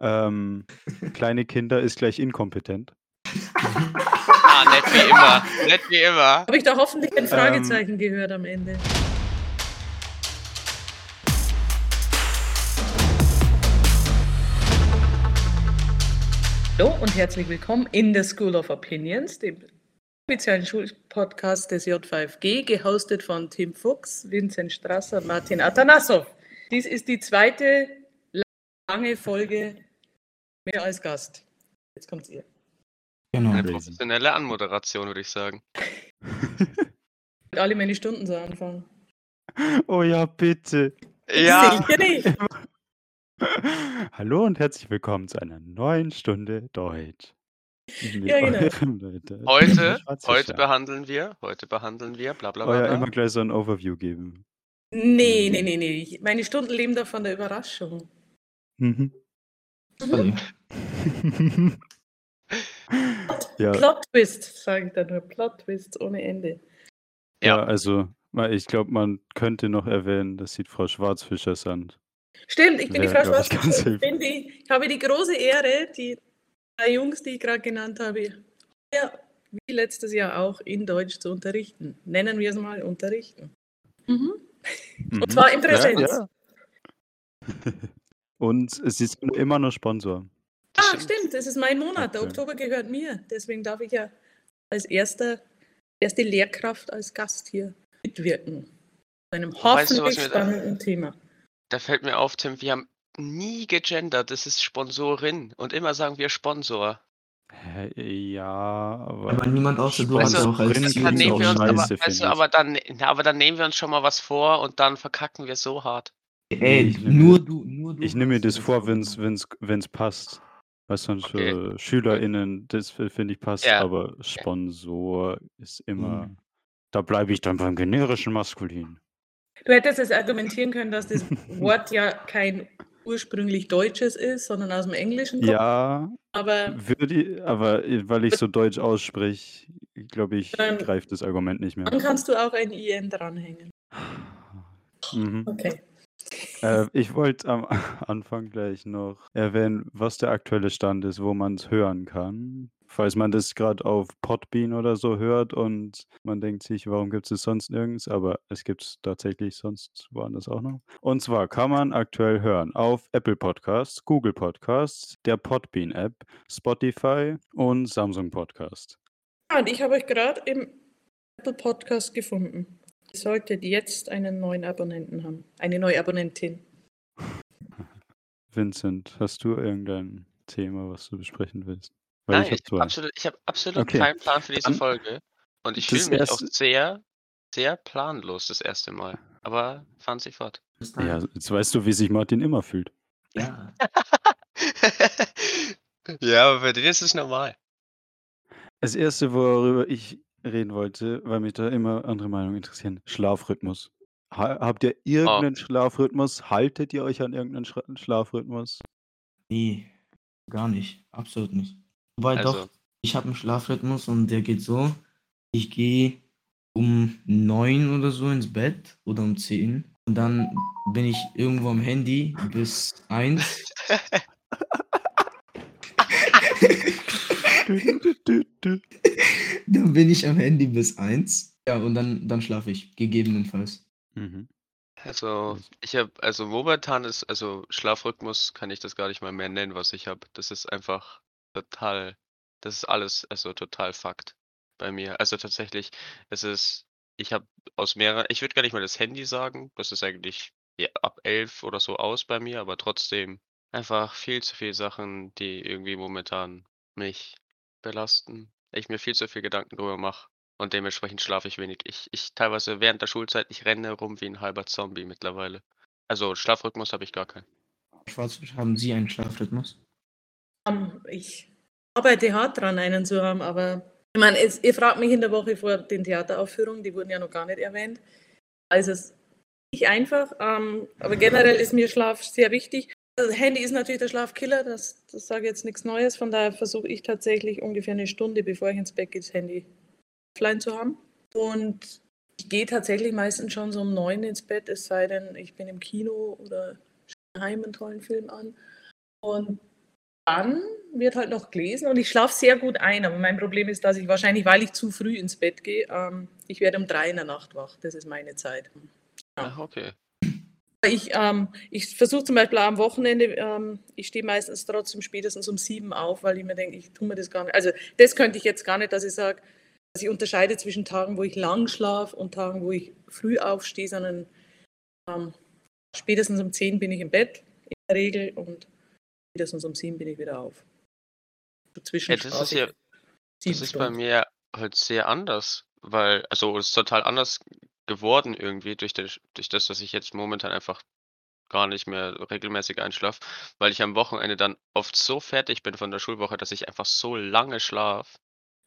Ähm, kleine Kinder ist gleich inkompetent. Ah, nett wie immer. Nett wie immer. Habe ich da hoffentlich ein Ähm. Fragezeichen gehört am Ende. Hallo und herzlich willkommen in the School of Opinions, dem offiziellen Schulpodcast des J5G, gehostet von Tim Fuchs, Vincent Strasser Martin Atanasov. Dies ist die zweite lange Folge mehr als Gast. Jetzt kommt's ihr. Genau. Eine professionelle Anmoderation, würde ich sagen. Alle meine Stunden so anfangen. Oh ja, bitte. Ja, Sicher nicht. Hallo und herzlich willkommen zu einer neuen Stunde Deutsch. Ja, genau. heute, heute behandeln wir, heute behandeln wir, bla bla Oh bla. ja, bla. immer gleich so ein Overview geben. Nee, nee, nee, nee. Meine Stunden leben doch von der Überraschung. Mhm. Sorry. Ja, Plot Twist, sage ich da nur. Plot Twist ohne Ende. ja, Ja. also, ich glaube, man könnte noch erwähnen, dass sie Frau Schwarzfischer sind. Stimmt, ich bin die Wär, Frau glaub ich, Ich, die, ich habe die große Ehre, die drei Jungs, die ich gerade genannt habe, ja, wie letztes Jahr auch in Deutsch zu unterrichten. Nennen wir es mal unterrichten. Mhm. Mhm. zwar in Präsenz. Ja, ja. Und es ist immer noch Sponsor. Ah, stimmt, das ist mein Monat. Der. Oktober gehört mir. Deswegen darf ich ja als erster, erste Lehrkraft als Gast hier mitwirken. Zu einem weißt du, was hoffentlich mir da- spannenden Thema. Da fällt mir auf, Tim, wir haben nie gegendert, das ist Sponsorin. Und immer sagen wir Sponsor. Ja, aber. Aber niemand außer du hast Also, auch als Dann nehmen wir uns, aber, weißt du, aber, dann, aber dann nehmen wir uns schon mal was vor und dann verkacken wir so hart. Ey, Ich nehme- nur du, nur du. Ich nehme mir das vor, wenn es wenn's passt. Was sonst Okay. für SchülerInnen, das finde ich passt, Ja. aber Sponsor ist immer. Mhm. Da bleibe ich dann beim generischen Maskulin. Du hättest es argumentieren können, dass das Wort ja kein ursprünglich deutsches ist, sondern aus dem Englischen kommt. Ja, Aber würde ich, aber weil ich so deutsch ausspreche, glaube ich, Dann- greift das Argument nicht mehr. dann kannst du auch ein IN dranhängen. Mhm. Okay. Äh, ich wollte am Anfang gleich noch erwähnen, was der aktuelle Stand ist, wo man es hören kann. Falls man das gerade auf Podbean oder so hört und man denkt sich, warum gibt es sonst nirgends? Aber es gibt es tatsächlich sonst woanders auch noch. Und zwar kann man aktuell hören auf Apple Podcasts, Google Podcasts, der Podbean App, Spotify und Samsung Podcast. Ja, und ich habe euch gerade im Apple Podcast gefunden. Ihr solltet jetzt einen neuen Abonnenten haben. Eine neue Abonnentin. Vincent, hast du irgendein Thema, was du besprechen willst? Weil Nein, ich habe ich habe zwei. absolut, ich hab absolut Okay. keinen Plan für diese Dann- Folge. Und ich fühle mich auch erste- sehr, sehr planlos das erste Mal. Aber fahren Sie fort. Ja, jetzt weißt du, wie sich Martin immer fühlt. ja. ja, aber bei dir ist es normal. Das erste, worüber ich reden wollte, weil mich da immer andere Meinungen interessieren, Schlafrhythmus. Ha habt ihr irgendeinen Schlafrhythmus? Haltet ihr euch an irgendeinen Schra Schlafrhythmus? Nee, gar nicht. Absolut nicht. Wobei Also- doch, ich habe einen Schlafrhythmus und der geht so. Ich gehe um neun oder so ins Bett oder um zehn und dann bin ich irgendwo am Handy bis eins. Dann bin ich am Handy bis eins. Ja, und dann, dann schlafe ich, gegebenenfalls. Mhm. Also, ich habe, also momentan ist, also Schlafrhythmus kann ich das gar nicht mal mehr nennen, was ich habe. Das ist einfach total, das ist alles, also total Fakt bei mir. Also tatsächlich, es ist, ich habe aus mehreren, ich würde gar nicht mal das Handy sagen, das ist eigentlich ja, ab elf oder so aus bei mir, aber trotzdem einfach viel zu viele Sachen, die irgendwie momentan mich belasten. Ich mir viel zu viel Gedanken drüber mache. Und dementsprechend schlafe ich wenig. Ich, ich teilweise während der Schulzeit, ich renne rum wie ein halber Zombie mittlerweile. Also Schlafrhythmus habe ich gar keinen. Schwarzfisch, haben Sie einen Schlafrhythmus? Ähm, Ich arbeite hart dran, einen zu haben, aber ich meine, es, ihr fragt mich in der Woche vor den Theateraufführungen, die wurden ja noch gar nicht erwähnt. Also es ist nicht einfach, ähm, aber generell ist mir Schlaf sehr wichtig. Das Handy ist natürlich der Schlafkiller, das, das sage ich jetzt nichts Neues. Von daher versuche ich tatsächlich ungefähr eine Stunde, bevor ich ins Bett gehe, das Handy offline zu haben. Und ich gehe tatsächlich meistens schon so um neun ins Bett, es sei denn, ich bin im Kino oder schaue daheim einen tollen Film an. Und Dann wird halt noch gelesen und ich schlafe sehr gut ein. Aber mein Problem ist, dass ich wahrscheinlich, weil ich zu früh ins Bett gehe, ähm, ich werde um drei in der Nacht wach. Das ist meine Zeit. Ja. Ach, okay. Ich, ähm, ich versuche zum Beispiel am Wochenende, ähm, ich stehe meistens trotzdem spätestens um sieben auf, weil ich mir denke, ich tue mir das gar nicht. Also das könnte ich jetzt gar nicht, dass ich sage, dass ich unterscheide zwischen Tagen, wo ich lang schlafe und Tagen, wo ich früh aufstehe, sondern ähm, spätestens um zehn bin ich im Bett in der Regel und spätestens um sieben bin ich wieder auf. Zwischen ja, das ist ja, das ist bei mir halt sehr anders, weil, also es ist total anders geworden irgendwie durch, den, durch das, dass ich jetzt momentan einfach gar nicht mehr regelmäßig einschlafe, weil ich am Wochenende dann oft so fertig bin von der Schulwoche, dass ich einfach so lange schlafe.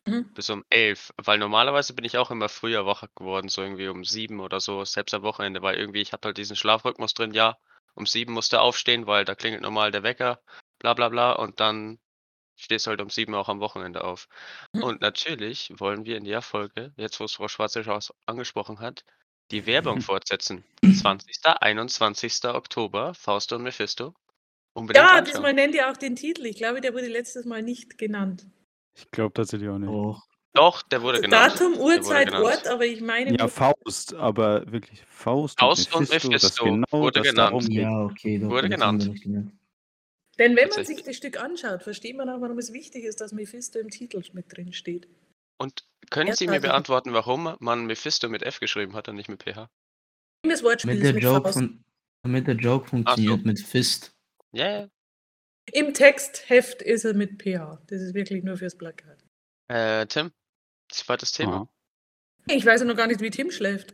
Mhm. Bis um elf. Weil normalerweise bin ich auch immer früher wach geworden, so irgendwie um sieben oder so, selbst am Wochenende, weil irgendwie ich habe halt diesen Schlafrhythmus drin, ja, um sieben musst du aufstehen, weil da klingelt normal der Wecker, bla bla bla, und dann stehst halt um sieben auch am Wochenende auf. Mhm. Und natürlich wollen wir in der Folge, jetzt wo es Frau Schwarze angesprochen hat, die Werbung fortsetzen. 20. 21. Oktober, Faust und Mephisto. Unbedingt ja, anschauen. diesmal nennt ihr auch den Titel. Ich glaube, der wurde letztes Mal nicht genannt. Ich glaube tatsächlich auch nicht. Oh. Doch, der wurde genannt. Datum, Uhrzeit, genannt. Ort, aber ich meine. Ja, Faust, aber wirklich Faust, Faust und Mephisto, und Mephisto genau wurde genannt. Ja, okay, doch, wurde genannt. Denn wenn man sich das Stück anschaut, versteht man auch, warum es wichtig ist, dass Mephisto im Titel mit drin steht. Und können Sie mir beantworten, warum man Mephisto mit F geschrieben hat und nicht mit PH? Das Wortspiel damit, der mit Joke fun- damit der Joke funktioniert so. mit Fist. Ja, yeah. Im Textheft ist er mit PH. Das ist wirklich nur fürs Plakat. Äh, Tim, zweites Thema. Oh. Ich weiß ja noch gar nicht, wie Tim schläft.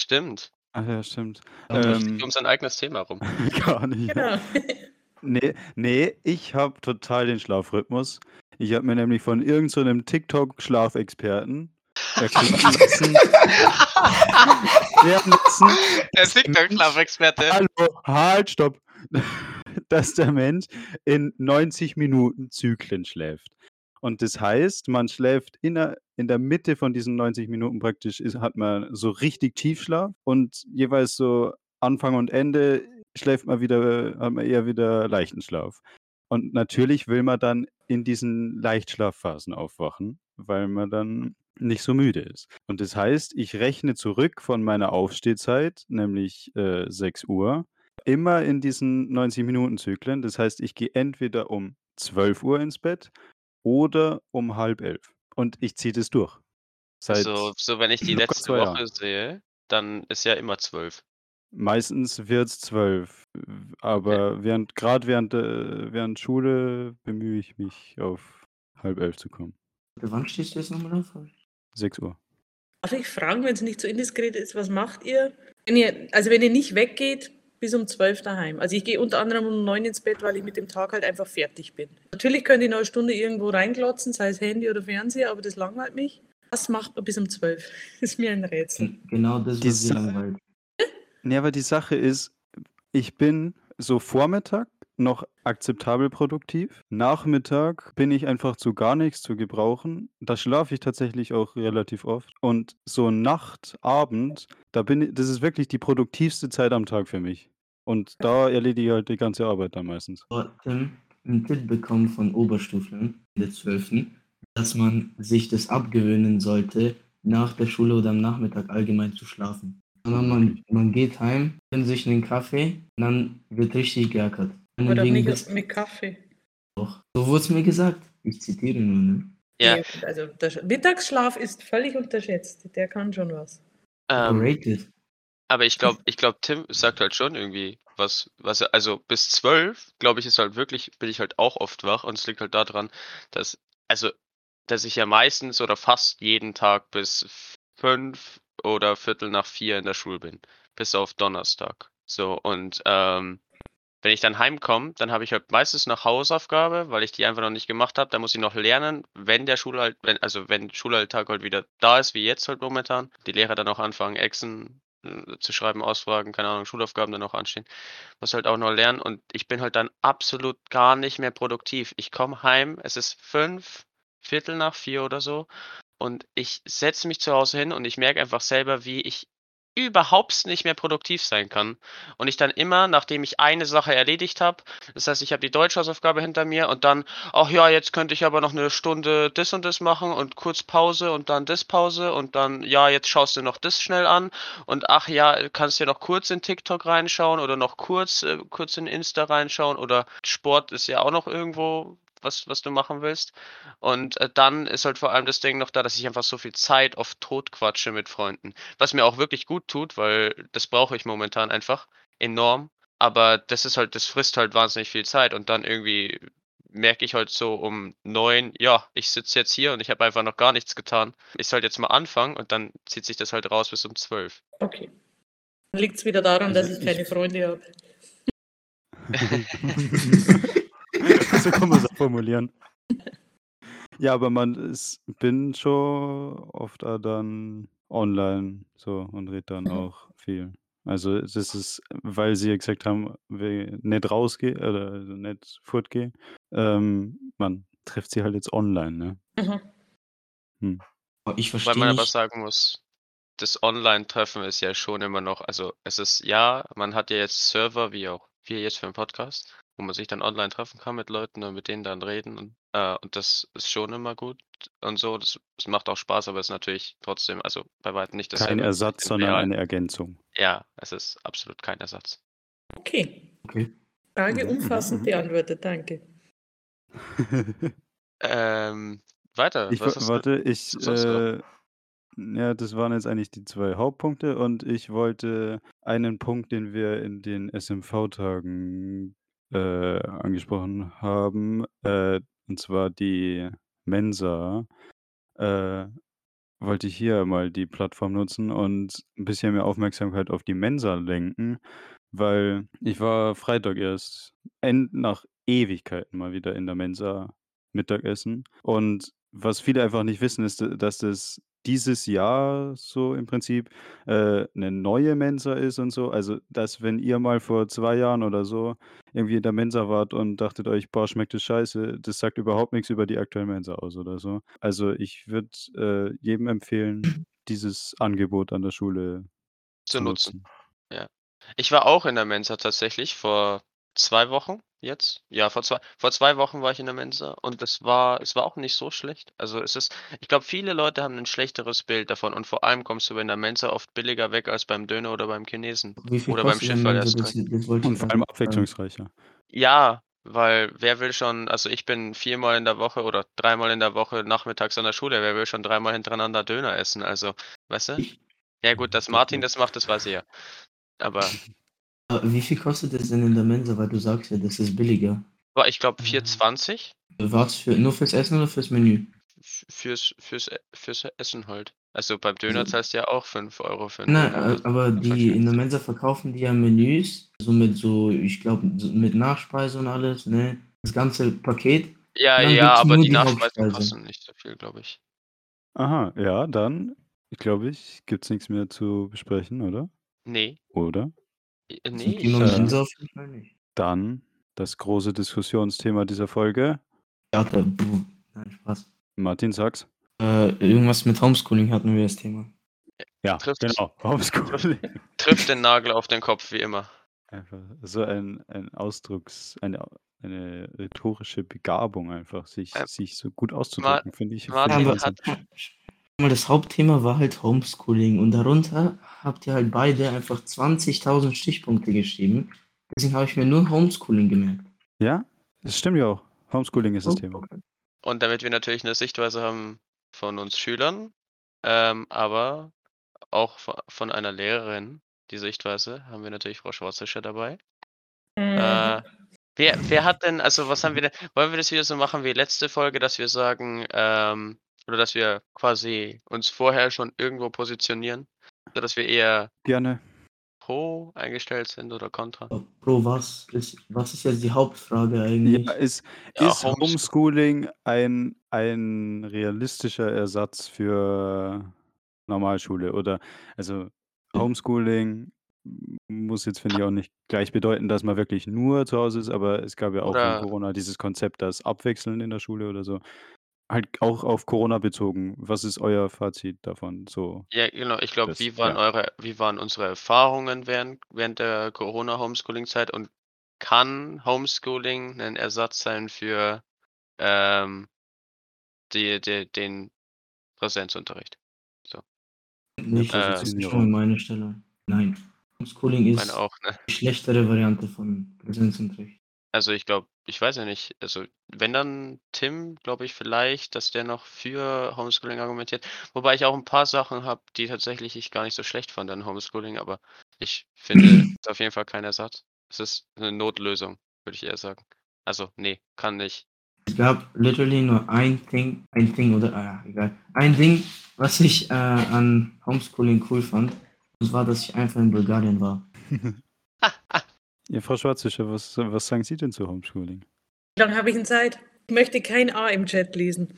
Stimmt. Ach ja, stimmt. Ähm, um sein eigenes Thema rum. gar nicht. Genau. Nee, nee, ich habe total den Schlafrhythmus. Ich habe mir nämlich von irgendeinem so TikTok-Schlafexperten erklären lassen. lassen Der TikTok-Schlafexperte. Hallo, halt, stopp. Dass der Mensch in 90 Minuten Zyklen schläft. Und das heißt, man schläft in der, in der Mitte von diesen 90 Minuten praktisch, ist, hat man so richtig Tiefschlaf und jeweils so Anfang und Ende schläft man wieder, hat man eher wieder leichten Schlaf. Und natürlich will man dann in diesen Leichtschlafphasen aufwachen, weil man dann nicht so müde ist. Und das heißt, ich rechne zurück von meiner Aufstehzeit, nämlich äh, 6 Uhr, immer in diesen 90-Minuten-Zyklen. Das heißt, ich gehe entweder um 12 Uhr ins Bett oder um halb elf. Und ich ziehe das durch. Seit also, so wenn ich die letzte Woche Jahren. sehe, dann ist ja immer 12. Meistens wird es 12. Aber ja. während gerade während, äh, während Schule bemühe ich mich, auf halb elf zu kommen. Wann stehst du jetzt nochmal auf? 6 Uhr. Darf ich fragen, wenn es nicht so indiskret ist, was macht ihr? Wenn ihr, also wenn ihr nicht weggeht, bis um 12 daheim. Also ich gehe unter anderem um 9 ins Bett, weil ich mit dem Tag halt einfach fertig bin. Natürlich könnt ihr noch eine Stunde irgendwo reinglotzen, sei es Handy oder Fernseher, aber das langweilt mich. Was macht man bis um 12? Das ist mir ein Rätsel. Genau das, was sie langweilt. Ja, aber die Sache ist, ich bin so Vormittag noch akzeptabel produktiv. Nachmittag bin ich einfach zu gar nichts zu gebrauchen. Da schlafe ich tatsächlich auch relativ oft. Und so Nacht, Abend, da bin ich, das ist wirklich die produktivste Zeit am Tag für mich. Und da erledige ich halt die ganze Arbeit dann meistens. Tim, einen Tipp bekommen von Oberstufeln in der 12., dass man sich das abgewöhnen sollte, nach der Schule oder am Nachmittag allgemein zu schlafen. Sondern man, man geht heim, nimmt sich einen Kaffee, und dann wird richtig geackert. Aber doch nicht bis... mit Kaffee. Doch, so wurde es mir gesagt. Ich zitiere nur, ne? Ja. Also der Mittagsschlaf ist völlig unterschätzt. Der kann schon was. Ähm, aber ich glaube, ich glaube, Tim sagt halt schon irgendwie was, was also bis zwölf, glaube ich, ist halt wirklich, bin ich halt auch oft wach und es liegt halt daran, dass, also, dass ich ja meistens oder fast jeden Tag bis fünf oder Viertel nach vier in der Schule bin. Bis auf Donnerstag. So, und ähm, wenn ich dann heimkomme, dann habe ich halt meistens noch Hausaufgabe, weil ich die einfach noch nicht gemacht habe. Da muss ich noch lernen, wenn der Schulalt wenn also wenn Schulalltag halt wieder da ist, wie jetzt halt momentan, die Lehrer dann auch anfangen, Exen äh, zu schreiben, Ausfragen, keine Ahnung, Schulaufgaben dann auch anstehen. Muss halt auch noch lernen und ich bin halt dann absolut gar nicht mehr produktiv. Ich komme heim, es ist fünf, Viertel nach vier oder so und ich setze mich zu Hause hin und ich merke einfach selber, wie ich überhaupt nicht mehr produktiv sein kann. Und ich dann immer, nachdem ich eine Sache erledigt habe das heißt, ich habe die Deutschhausaufgabe hinter mir und dann: „Ach ja, jetzt könnte ich aber noch eine Stunde das und das machen und kurz Pause und dann das Pause und dann ja, jetzt schaust du noch das schnell an und ach ja, kannst dir noch kurz in TikTok reinschauen oder noch kurz äh, kurz in Insta reinschauen oder Sport ist ja auch noch irgendwo was was du machen willst. Und, äh, dann ist halt vor allem das Ding noch da, dass ich einfach so viel Zeit auf tot quatsche mit Freunden, was mir auch wirklich gut tut, weil das brauche ich momentan einfach enorm. Aber das ist halt das frisst halt wahnsinnig viel Zeit und dann irgendwie merke ich halt so um 9, ja, ich sitze jetzt hier und ich habe einfach noch gar nichts getan. Ich soll jetzt mal anfangen und dann zieht sich das halt raus bis um 12. Okay. Dann liegt's wieder daran, Also, dass ich keine ich Freunde habe. So kann man's auch formulieren. Ja, aber man ist bin schon oft auch dann online so und rede dann Mhm. auch viel. Also, das ist, weil sie ja gesagt haben, we nicht rausgehe oder also nicht fortgehe. Ähm, man trifft sie halt jetzt online, ne? Mhm. Hm. Oh, ich Weil verstehe man aber nicht sagen muss, das Online-Treffen ist ja schon immer noch also, es ist ja, man hat ja jetzt Server, wie auch wir jetzt für 'n Podcast, wo man sich dann online treffen kann mit Leuten und mit denen dann reden und äh, und das ist schon immer gut und so. Das das macht auch Spaß, aber ist natürlich trotzdem also, bei weitem nicht Kein dasselbe Ersatz, sondern eine Ergänzung. Ja, es ist absolut kein Ersatz. Okay. Okay. Frage Mhm, umfassend mhm. beantwortet, danke. Ähm, weiter, Ich du warte, ich, du noch? äh ja, das waren jetzt eigentlich die 2 Hauptpunkte und ich wollte einen Punkt, den wir in den SMV-Tagen, äh, angesprochen haben, äh, und zwar die Mensa, äh, wollte ich hier mal die Plattform nutzen und 'n bisschen mehr Aufmerksamkeit auf die Mensa lenken, weil ich war Freitag erst end nach Ewigkeiten mal wieder in der Mensa Mittagessen. Und was viele einfach nicht wissen, ist, dass das dieses Jahr so im Prinzip, äh, 'ne neue Mensa ist und so. Also, dass wenn ihr mal vor 2 Jahren oder so irgendwie in der Mensa wart und dachtet euch: „Boah, schmeckt das scheiße“, das sagt überhaupt nix über die aktuelle Mensa aus oder so. Also, ich würde, äh, jedem empfehlen, dieses Angebot an der Schule Zu nutzen. nutzen. Ja. Ich war auch in der Mensa tatsächlich vor 2 Wochen jetzt. Ja, vor 2 vor 2 Wochen war ich in der Mensa und es war es war auch nicht so schlecht. Also, es ist ich glaube, viele Leute haben 'nen schlechteres Bild davon und vor allem kommst du in der Mensa oft billiger weg als beim Döner oder beim Chinesen Wie viel oder beim kostet denn Schifferl Mensa? erst Das recht. das wollte Und ich vor allem fragen. abwechslungsreicher. Ja, weil wer will schon also, ich bin viermal in der Woche oder dreimal in der Woche nachmittags an der Schule. Wer will schon dreimal hintereinander Döner essen? Also, weißt du? Ja gut, dass Martin das macht, das weiß ich ja. Aber wie viel kostet das denn in der Mensa? Weil du sagst ja, das ist billiger. Ich glaube 4,20. Was für nur fürs Essen oder fürs Menü? Fürs fürs fürs Essen halt. Also, beim Döner Also zahlst du ja auch 5 € für 'n Nein, Döner. Also, aber die in der. Mensa verkaufen die ja Menüs, so mit so ich glaube, so mit Nachspeise und alles, ne? Das ganze Paket. Ja, ja, aber die die Nachspeisen kosten nicht so viel, glaube ich. Aha, ja, dann glaube ich, gibt's nix mehr zu besprechen, oder? Ne. Oder? Äh, Zum ne, Thema ich Äh, dann das große Diskussionsthema dieser Folge. Theater, buh. Nein, Spaß. Martin, sag's. Äh, irgendwas mit Homeschooling hatten wir das Thema. Ja, Trifft's. genau, Homeschooling. Trifft den Nagel auf den Kopf wie immer. Einfach so ein ein Ausdrucks eine eine rhetorische Begabung einfach, sich Ähm, sich so gut auszudrücken, finde ich Martin hat das Hauptthema war halt Homeschooling und darunter habt ihr halt beide einfach 20.000 Stichpunkte geschrieben. Deswegen habe ich mir nur Homeschooling gemerkt. Ja, das stimmt ja auch. Homeschooling ist das Oh, Thema. okay. Und damit wir natürlich 'ne Sichtweise haben von uns Schülern, ähm, aber auch vo von einer Lehrerin, die Sichtweise, haben wir natürlich Frau Schwarzischer dabei. Mhm. Äh, wer wer hat denn also, was haben wir denn wollen wir das wieder so machen wie letzte Folge, dass wir sagen, ähm oder dass wir quasi uns vorher schon irgendwo positionieren, sodass wir eher Gerne. pro eingestellt sind oder kontra? Aber Bro, was ist was ist jetzt die Hauptfrage Ja, eigentlich? ist Ja, ist Homeschool Homeschooling ein ein realistischer Ersatz für Normalschule? Oder also, Homeschooling muss jetzt, finde ich, auch nicht gleich bedeuten, dass man wirklich nur zu Hause ist, aber es gab ja auch Oder Corona dieses Konzept, das Abwechseln in der Schule oder so. Halt auch auf Corona bezogen. Was ist euer Fazit davon so? Ja, genau. Ich glaube, Das wie waren ja. eure wie waren unsere Erfahrungen während während der Corona-Homeschooling-Zeit und kann Homeschooling 'nen Ersatz sein für, ähm, die de den Präsenzunterricht? So. Nicht, Äh, das ist schon meine Stelle. Nein. Homeschooling meine ist auch, ne? die schlechtere Variante von Präsenzunterricht. Also, ich glaube ich weiß ja nicht, also, wenn dann Tim, glaube ich vielleicht, dass der noch für Homeschooling argumentiert. Wobei ich auch 'n paar Sachen habe, die tatsächlich ich gar nicht so schlecht fand an Homeschooling, aber ich finde, ist auf jeden Fall kein Ersatz. Es ist 'ne Notlösung, würde ich eher sagen. Also, ne, kann nicht. Es gab literally nur ein Ding ein Ding oder ah, egal. Ein Ding, was ich, äh, an Homeschooling cool fand, das war, dass ich einfach in Bulgarien war. Ja, Frau Schwarzischer, was was sagen Sie denn zu Homeschooling? Wie lange habe ich denn Zeit? Ich möchte kein A im Chat lesen.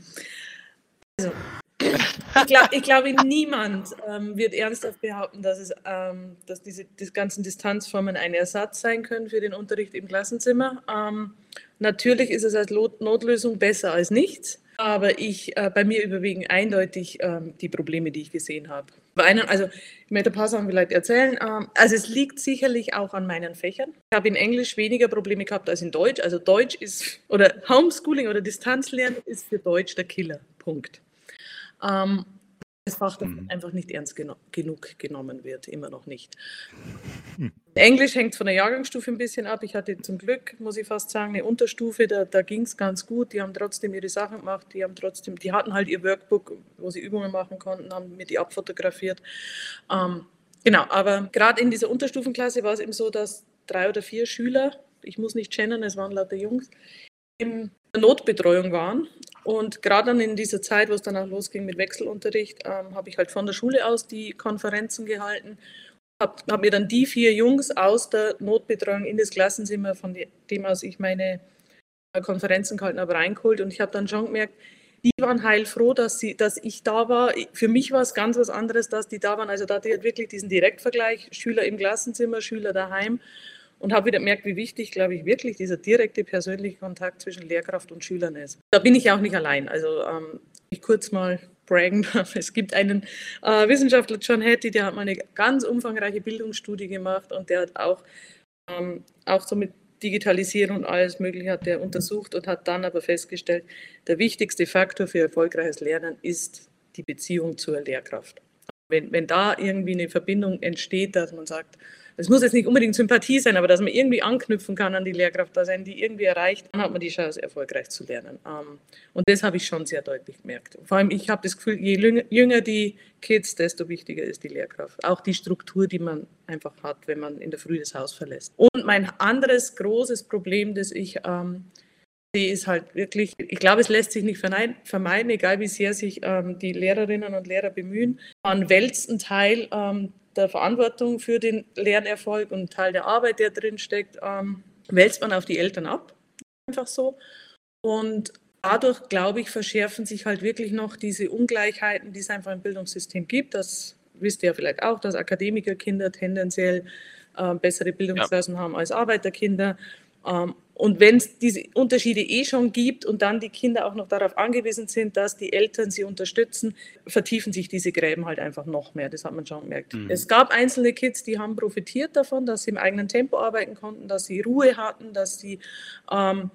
Also, ich glaube ich glaube, niemand, ähm, wird ernsthaft behaupten, dass es, ähm dass diese die ganzen Distanzformen ein Ersatz sein können für den Unterricht im Klassenzimmer. Ähm, natürlich ist es als Notlösung besser als nichts, aber ich äh, bei mir überwiegen eindeutig, ähm, die Probleme, die ich gesehen habe. Bei also, ich möchte ein paar Sachen vielleicht erzählen. Ähm, also, es liegt sicherlich auch an meinen Fächern. Ich habe in Englisch weniger Probleme gehabt als in Deutsch. Also, Deutsch ist oder Homeschooling oder Distanzlernen ist für Deutsch der Killer, Punkt. Ähm, das Fach, das Mhm. einfach nicht ernst geno genug genommen wird, immer noch nicht. Englisch hängt von der Jahrgangsstufe ein bisschen ab. Ich hatte zum Glück, muss ich fast sagen, eine Unterstufe, da da ging's ganz gut. Die haben trotzdem ihre Sachen gemacht, die haben trotzdem die hatten halt ihr Workbook, wo sie Übungen machen konnten, haben mir die abfotografiert. Ähm, genau, aber grad in dieser Unterstufenklasse war es eben so, dass 3 oder 4 Schüler, ich muss nicht gendern, es waren lauter Jungs, in der Notbetreuung waren. Und grad dann in dieser Zeit, wo's dann auch losging mit Wechselunterricht, ähm, habe ich halt von der Schule aus die Konferenzen gehalten. Habe habe mir dann die 4 Jungs aus der Notbetreuung in das Klassenzimmer, von de dem aus ich meine, äh, Konferenzen gehalten habe, reingeholt. Und ich habe dann schon gemerkt, die waren heilfroh, dass sie dass ich da war. Für mich war's ganz was anderes, dass die da waren. Also, da hatte ich halt wirklich diesen Direktvergleich, Schüler im Klassenzimmer, Schüler daheim und habe wieder gemerkt, wie wichtig, glaube ich, wirklich dieser direkte persönliche Kontakt zwischen Lehrkraft und Schülern ist. Da bin ich auch nicht allein. Also, ähm, ich kurz mal braggen darf. Es gibt einen, äh, Wissenschaftler, John Hattie, der hat mal 'ne ganz umfangreiche Bildungsstudie gemacht und der hat auch ähm, auch so mit Digitalisierung und alles Mögliche hat der untersucht und hat dann aber festgestellt, der wichtigste Faktor für erfolgreiches Lernen ist die Beziehung zur Lehrkraft. Wenn wenn da irgendwie 'ne Verbindung entsteht, dass man sagt es muss jetzt nicht unbedingt Sympathie sein, aber dass man irgendwie anknüpfen kann an die Lehrkraft, dass einen die irgendwie erreicht, dann hat man die Chance, erfolgreich zu lernen. Ähm, und das habe ich schon sehr deutlich gemerkt. Vor allem, ich habe das Gefühl, je jünger die Kids, desto wichtiger ist die Lehrkraft. Auch die Struktur, die man einfach hat, wenn man in der Früh das Haus verlässt. Und mein anderes großes Problem, das ich, ähm, sehe, ist halt wirklich ich glaube, es lässt sich nicht vermeiden, egal wie sehr sich, ähm, die Lehrerinnen und Lehrer bemühen. Man wälzt 'n Teil, ähm, der Verantwortung für den Lernerfolg und Teil der Arbeit, der drin steckt, ähm, wälzt man auf die Eltern ab. Einfach so. Und dadurch, glaube ich, verschärfen sich halt wirklich noch diese Ungleichheiten, die es einfach im Bildungssystem gibt. Das wisst ihr ja vielleicht auch, dass Akademikerkinder tendenziell, äh, bessere Ja. Bildungschancen haben als Arbeiterkinder. Ähm, und wenn's diese Unterschiede eh schon gibt und dann die Kinder auch noch darauf angewiesen sind, dass die Eltern sie unterstützen, vertiefen sich diese Gräben halt einfach noch mehr. Das hat man schon gemerkt. Mhm. Es gab einzelne Kids, die haben profitiert davon, dass sie im eigenen Tempo arbeiten konnten, dass sie Ruhe hatten, dass sie, ähm,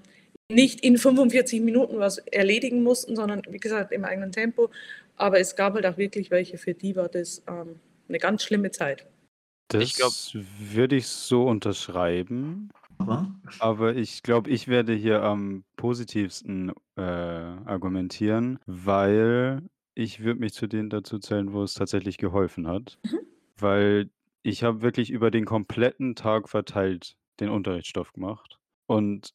nicht in 45 Minuten was erledigen mussten, sondern wie gesagt, im eigenen Tempo. Aber es gab halt auch wirklich welche, für die war das, ähm, 'ne ganz schlimme Zeit. Ich glaube Das würde ich so unterschreiben. Aber? Aber ich glaube, ich werde hier am positivsten, äh, argumentieren, weil ich würde mich zu denen dazu zählen, wo es tatsächlich geholfen hat. Mhm. Weil ich habe wirklich über den kompletten Tag verteilt den Unterrichtsstoff gemacht und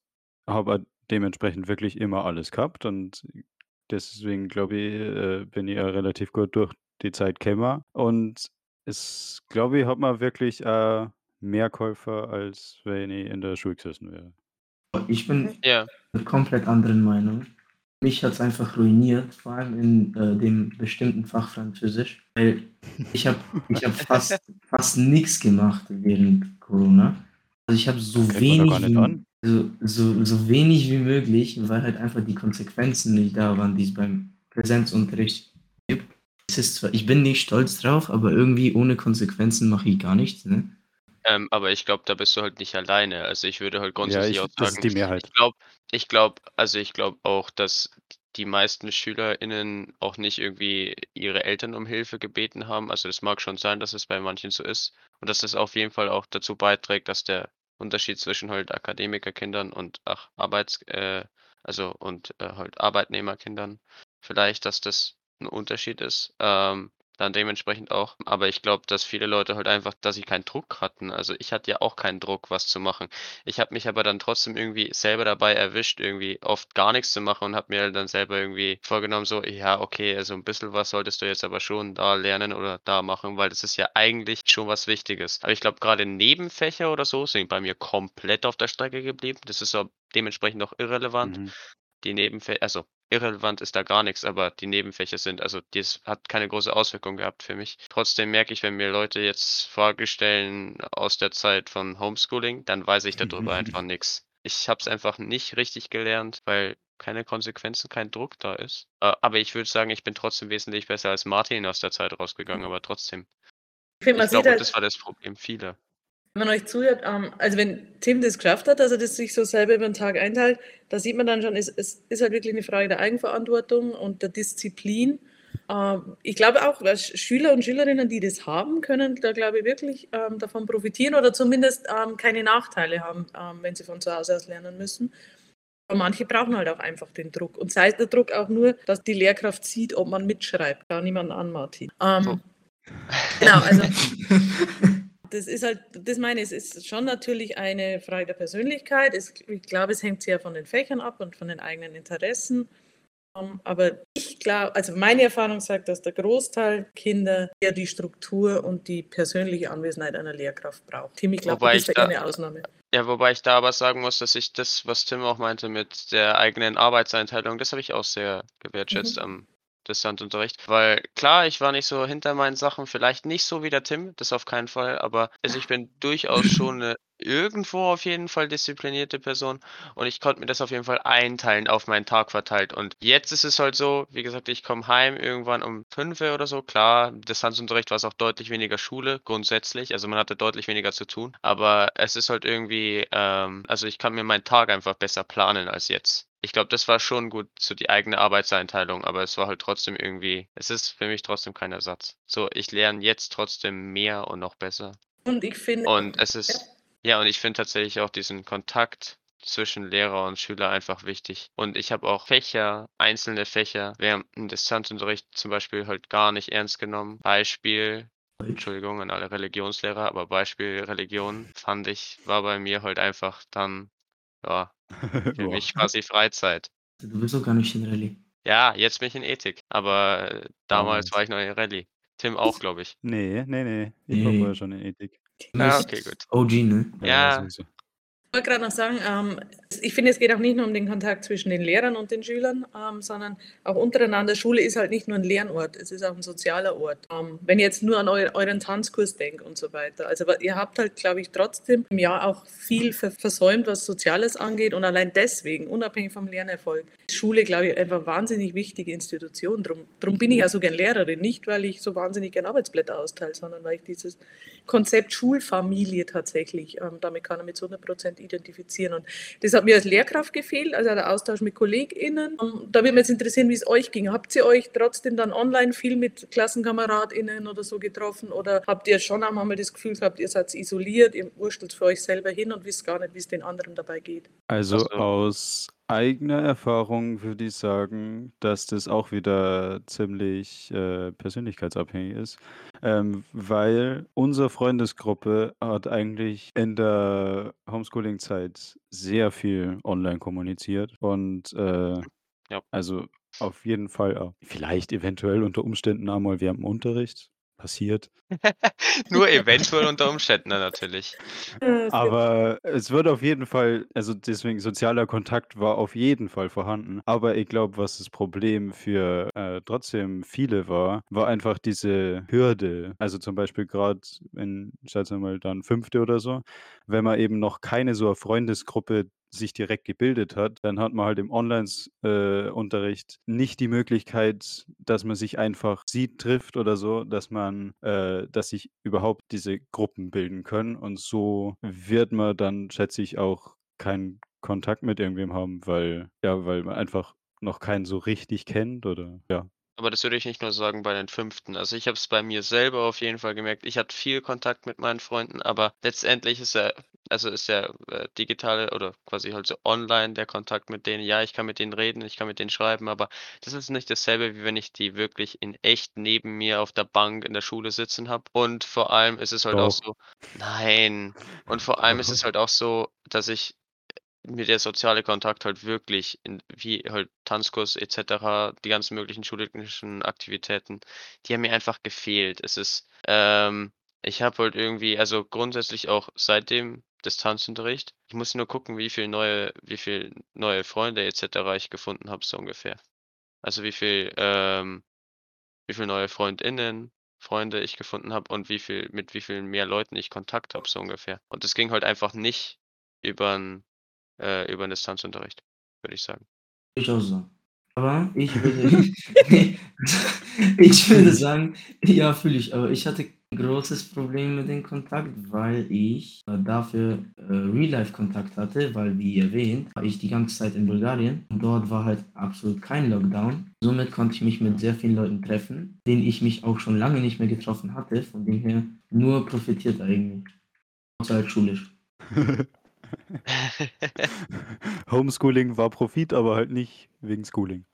habe dementsprechend wirklich immer alles gehabt und deswegen glaube ich, äh, bin ich ja relativ gut durch die Zeit gekommen. Und es glaube ich, hat mir wirklich, äh, mehr geholfen, als wenn ich in der Schule gesessen wäre. Ich bin Mhm. Ja. der komplett anderen Meinung. Mich hat's einfach ruiniert, vor allem in, äh, dem bestimmten Fach Französisch, weil ich habe ich habe fast fast nix gemacht während Corona. Also, ich habe so Kennt wenig wie so, so, so wenig wie möglich, weil halt einfach die Konsequenzen nicht da waren, die es beim Präsenzunterricht gibt. Es ist zwar, ich bin nicht stolz drauf, aber irgendwie ohne Konsequenzen mache ich gar nichts. Ne? Ähm, aber ich glaube, da bist du halt nicht alleine. Also ich würde halt Ja, grundsätzlich ich auch das ist sagen, die Mehrheit. ich glaube, ich glaube, also ich glaube auch, dass die meisten SchülerInnen auch nicht irgendwie ihre Eltern um Hilfe gebeten haben. Also das mag schon sein, dass es bei manchen so ist. Und dass das auf jeden Fall auch dazu beiträgt, dass der Unterschied zwischen halt Akademikerkindern und ach, Arbeits, äh, also und äh, halt Arbeitnehmerkindern vielleicht, dass das ein Unterschied ist. Ähm, dann dementsprechend auch. Aber ich glaube, dass viele Leute halt einfach, dass sie keinen Druck hatten. Also ich hatte ja auch keinen Druck, was zu machen. Ich habe mich aber dann trotzdem irgendwie selber dabei erwischt, irgendwie oft gar nichts zu machen und habe mir dann selber irgendwie vorgenommen, so, ja, okay, also ein bisschen was solltest du jetzt aber schon da lernen oder da machen, weil das ist ja eigentlich schon was Wichtiges. Aber ich glaube, gerade Nebenfächer oder so sind bei mir komplett auf der Strecke geblieben. Das ist auch dementsprechend auch irrelevant. Mhm. Die Nebenfächer, also irrelevant ist da gar nichts, aber die Nebenfächer sind, also das hat keine große Auswirkung gehabt für mich. Trotzdem merke ich, wenn mir Leute jetzt Fragen stellen aus der Zeit von Homeschooling, dann weiß ich darüber einfach nichts. Ich habe es einfach nicht richtig gelernt, weil keine Konsequenzen, kein Druck da ist. Äh, aber ich würde sagen, ich bin trotzdem wesentlich besser als Martin aus der Zeit rausgegangen, aber trotzdem. Ich finde, man Ich glaube, halt, das war das Problem vieler. Wenn man euch zuhört, ähm, also wenn Tim das geschafft hat, dass er das sich so selber über den Tag einteilt, da sieht man dann schon, es, es ist halt wirklich eine Frage der Eigenverantwortung und der Disziplin. Ähm, ich glaube auch, dass Schüler und Schülerinnen, die das haben, können da, glaube ich, wirklich ähm, davon profitieren oder zumindest keine Nachteile haben, wenn sie von zu Hause aus lernen müssen. Aber manche brauchen halt auch einfach den Druck. Und sei es der Druck auch nur, dass die Lehrkraft sieht, ob man mitschreibt. Gar niemand an, Martin. Ähm, So. Genau, also das ist halt, das meine ich, es ist schon natürlich eine Frage der Persönlichkeit. Es, ich glaube, es hängt sehr von den Fächern ab und von den eigenen Interessen. Um, aber ich glaube, also meine Erfahrung sagt, dass der Großteil Kinder eher die Struktur und die persönliche Anwesenheit einer Lehrkraft braucht. Tim, ich glaube, du bist ich da eher da- eine Ausnahme. Ja, wobei ich da aber sagen muss, dass ich das, was Tim auch meinte mit der eigenen Arbeitseinteilung, das habe ich auch sehr gewertschätzt Mhm. am Distantunterricht. Weil klar, ich war nicht so hinter meinen Sachen, vielleicht nicht so wie der Tim, das auf keinen Fall, aber also ich bin durchaus schon eine irgendwo auf jeden Fall disziplinierte Person und ich konnte mir das auf jeden Fall einteilen auf meinen Tag verteilt. Und jetzt ist es halt so, wie gesagt, ich komme heim irgendwann um 5 Uhr oder so. Klar, Distanzunterricht war es auch deutlich weniger Schule grundsätzlich, also man hatte deutlich weniger zu tun, aber es ist halt irgendwie, ähm, also ich kann mir meinen Tag einfach besser planen als jetzt. Ich glaube, das war schon gut, so die eigene Arbeitseinteilung, aber es war halt trotzdem irgendwie, es ist für mich trotzdem kein Ersatz. So, ich lerne jetzt trotzdem mehr und noch besser. Und ich finde, Und es ist, ja, und ich finde tatsächlich auch diesen Kontakt zwischen Lehrer und Schüler einfach wichtig. Und ich habe auch Fächer, einzelne Fächer während dem Distanzunterricht zum Beispiel halt gar nicht ernst genommen. Beispiel, Entschuldigung an alle Religionslehrer, aber Beispiel Religion fand ich, war bei mir halt einfach dann, ja, für Boah. mich quasi Freizeit. Du bist doch gar nicht in Rallye. Ja, jetzt bin ich in Ethik, aber äh, damals Damals. war ich noch in Rallye. Tim auch, glaube ich. Nee, nee, nee. Ich war Nee. vorher schon in Ethik. Ah, okay, gut. OG, ne? Ja. sowieso. Ich wollte gerade noch sagen, ähm, ich finde, es geht auch nicht nur um den Kontakt zwischen den Lehrern und den Schülern, ähm, sondern auch untereinander. Schule ist halt nicht nur ein Lernort, es ist auch ein sozialer Ort. Ähm, wenn ihr jetzt nur an eu euren Tanzkurs denkt und so weiter. Also ihr habt halt, glaube ich, trotzdem im Jahr auch viel ver versäumt, was Soziales angeht. Und allein deswegen, unabhängig vom Lernerfolg, ist Schule, glaube ich, einfach wahnsinnig wichtige Institution. Drum, drum bin ich ja so gern Lehrerin. Nicht, weil ich so wahnsinnig gern Arbeitsblätter austeile, sondern weil ich dieses Konzept Schulfamilie tatsächlich, ähm, damit kann ich mich zu 100 Prozent identifizieren. Und das hat mir als Lehrkraft gefehlt, also der Austausch mit KollegInnen. Ähm, da würde mich jetzt interessieren, wie es euch ging. Habt ihr euch trotzdem dann online viel mit KlassenkameradInnen oder so getroffen oder habt ihr schon auch mal das Gefühl gehabt, ihr seid isoliert, ihr wurstelt für euch selber hin und wisst gar nicht, wie es den anderen dabei geht? Also Also- aus eigener Erfahrung würde ich sagen, dass das auch wieder ziemlich äh, persönlichkeitsabhängig ist, ähm, weil unsere Freundesgruppe hat eigentlich in der Homeschooling-Zeit sehr viel online kommuniziert und äh, Ja. also auf jeden Fall auch. Vielleicht eventuell unter Umständen einmal während dem Unterricht passiert. Nur eventuell unter Umständen natürlich. Aber es wird auf jeden Fall, also deswegen sozialer Kontakt war auf jeden Fall vorhanden. Aber ich glaube, was das Problem für äh, trotzdem viele war, war einfach diese Hürde. Also zum Beispiel gerade in, ich schätze mal dann fünfte oder so, wenn man eben noch keine so eine Freundesgruppe sich direkt gebildet hat, dann hat man halt im Online-Unterricht äh, nicht die Möglichkeit, dass man sich einfach sieht, trifft oder so, dass man, äh, dass sich überhaupt diese Gruppen bilden können. Und so wird man dann, schätze ich, auch keinen Kontakt mit irgendwem haben, weil, ja, weil man einfach noch keinen so richtig kennt oder ja. Aber das würde ich nicht nur sagen bei den Fünften. Also ich habe es bei mir selber auf jeden Fall gemerkt. Ich hatte viel Kontakt mit meinen Freunden, aber letztendlich ist ja, also ist ja äh, digitale oder quasi halt so online der Kontakt mit denen. Ja, ich kann mit denen reden, ich kann mit denen schreiben, aber das ist nicht dasselbe, wie wenn ich die wirklich in echt neben mir auf der Bank in der Schule sitzen habe. Und vor allem ist es halt auch Doch. so, nein. Und vor allem ist es halt auch so, dass ich mir der soziale Kontakt halt wirklich in wie halt Tanzkurs et cetera, die ganzen möglichen schulischen Aktivitäten, die haben mir einfach gefehlt. Es ist ähm, ich habe halt irgendwie also grundsätzlich auch seitdem Distanzunterricht ich muss nur gucken, wie viel neue wie viel neue Freunde et cetera ich gefunden habe, so ungefähr. Also wie viel ähm, wie viel neue FreundInnen, Freunde ich gefunden habe und wie viel mit wie vielen mehr Leuten ich Kontakt habe, so ungefähr. Und das ging halt einfach nicht übern äh, über 'n Distanzunterricht, würde ich sagen. Ich auch so. Aber ich würde ich würde sagen, ja, fühle ich, aber ich hatte großes Problem mit dem Kontakt, weil ich äh, dafür äh, Real-Life-Kontakt hatte, weil wie erwähnt, war ich die ganze Zeit in Bulgarien und dort war halt absolut kein Lockdown. Somit konnte ich mich mit sehr vielen Leuten treffen, denen ich mich auch schon lange nicht mehr getroffen hatte, von dem her nur profitiert eigentlich. Außer halt schulisch. Homeschooling war Profit, aber halt nicht wegen Schooling.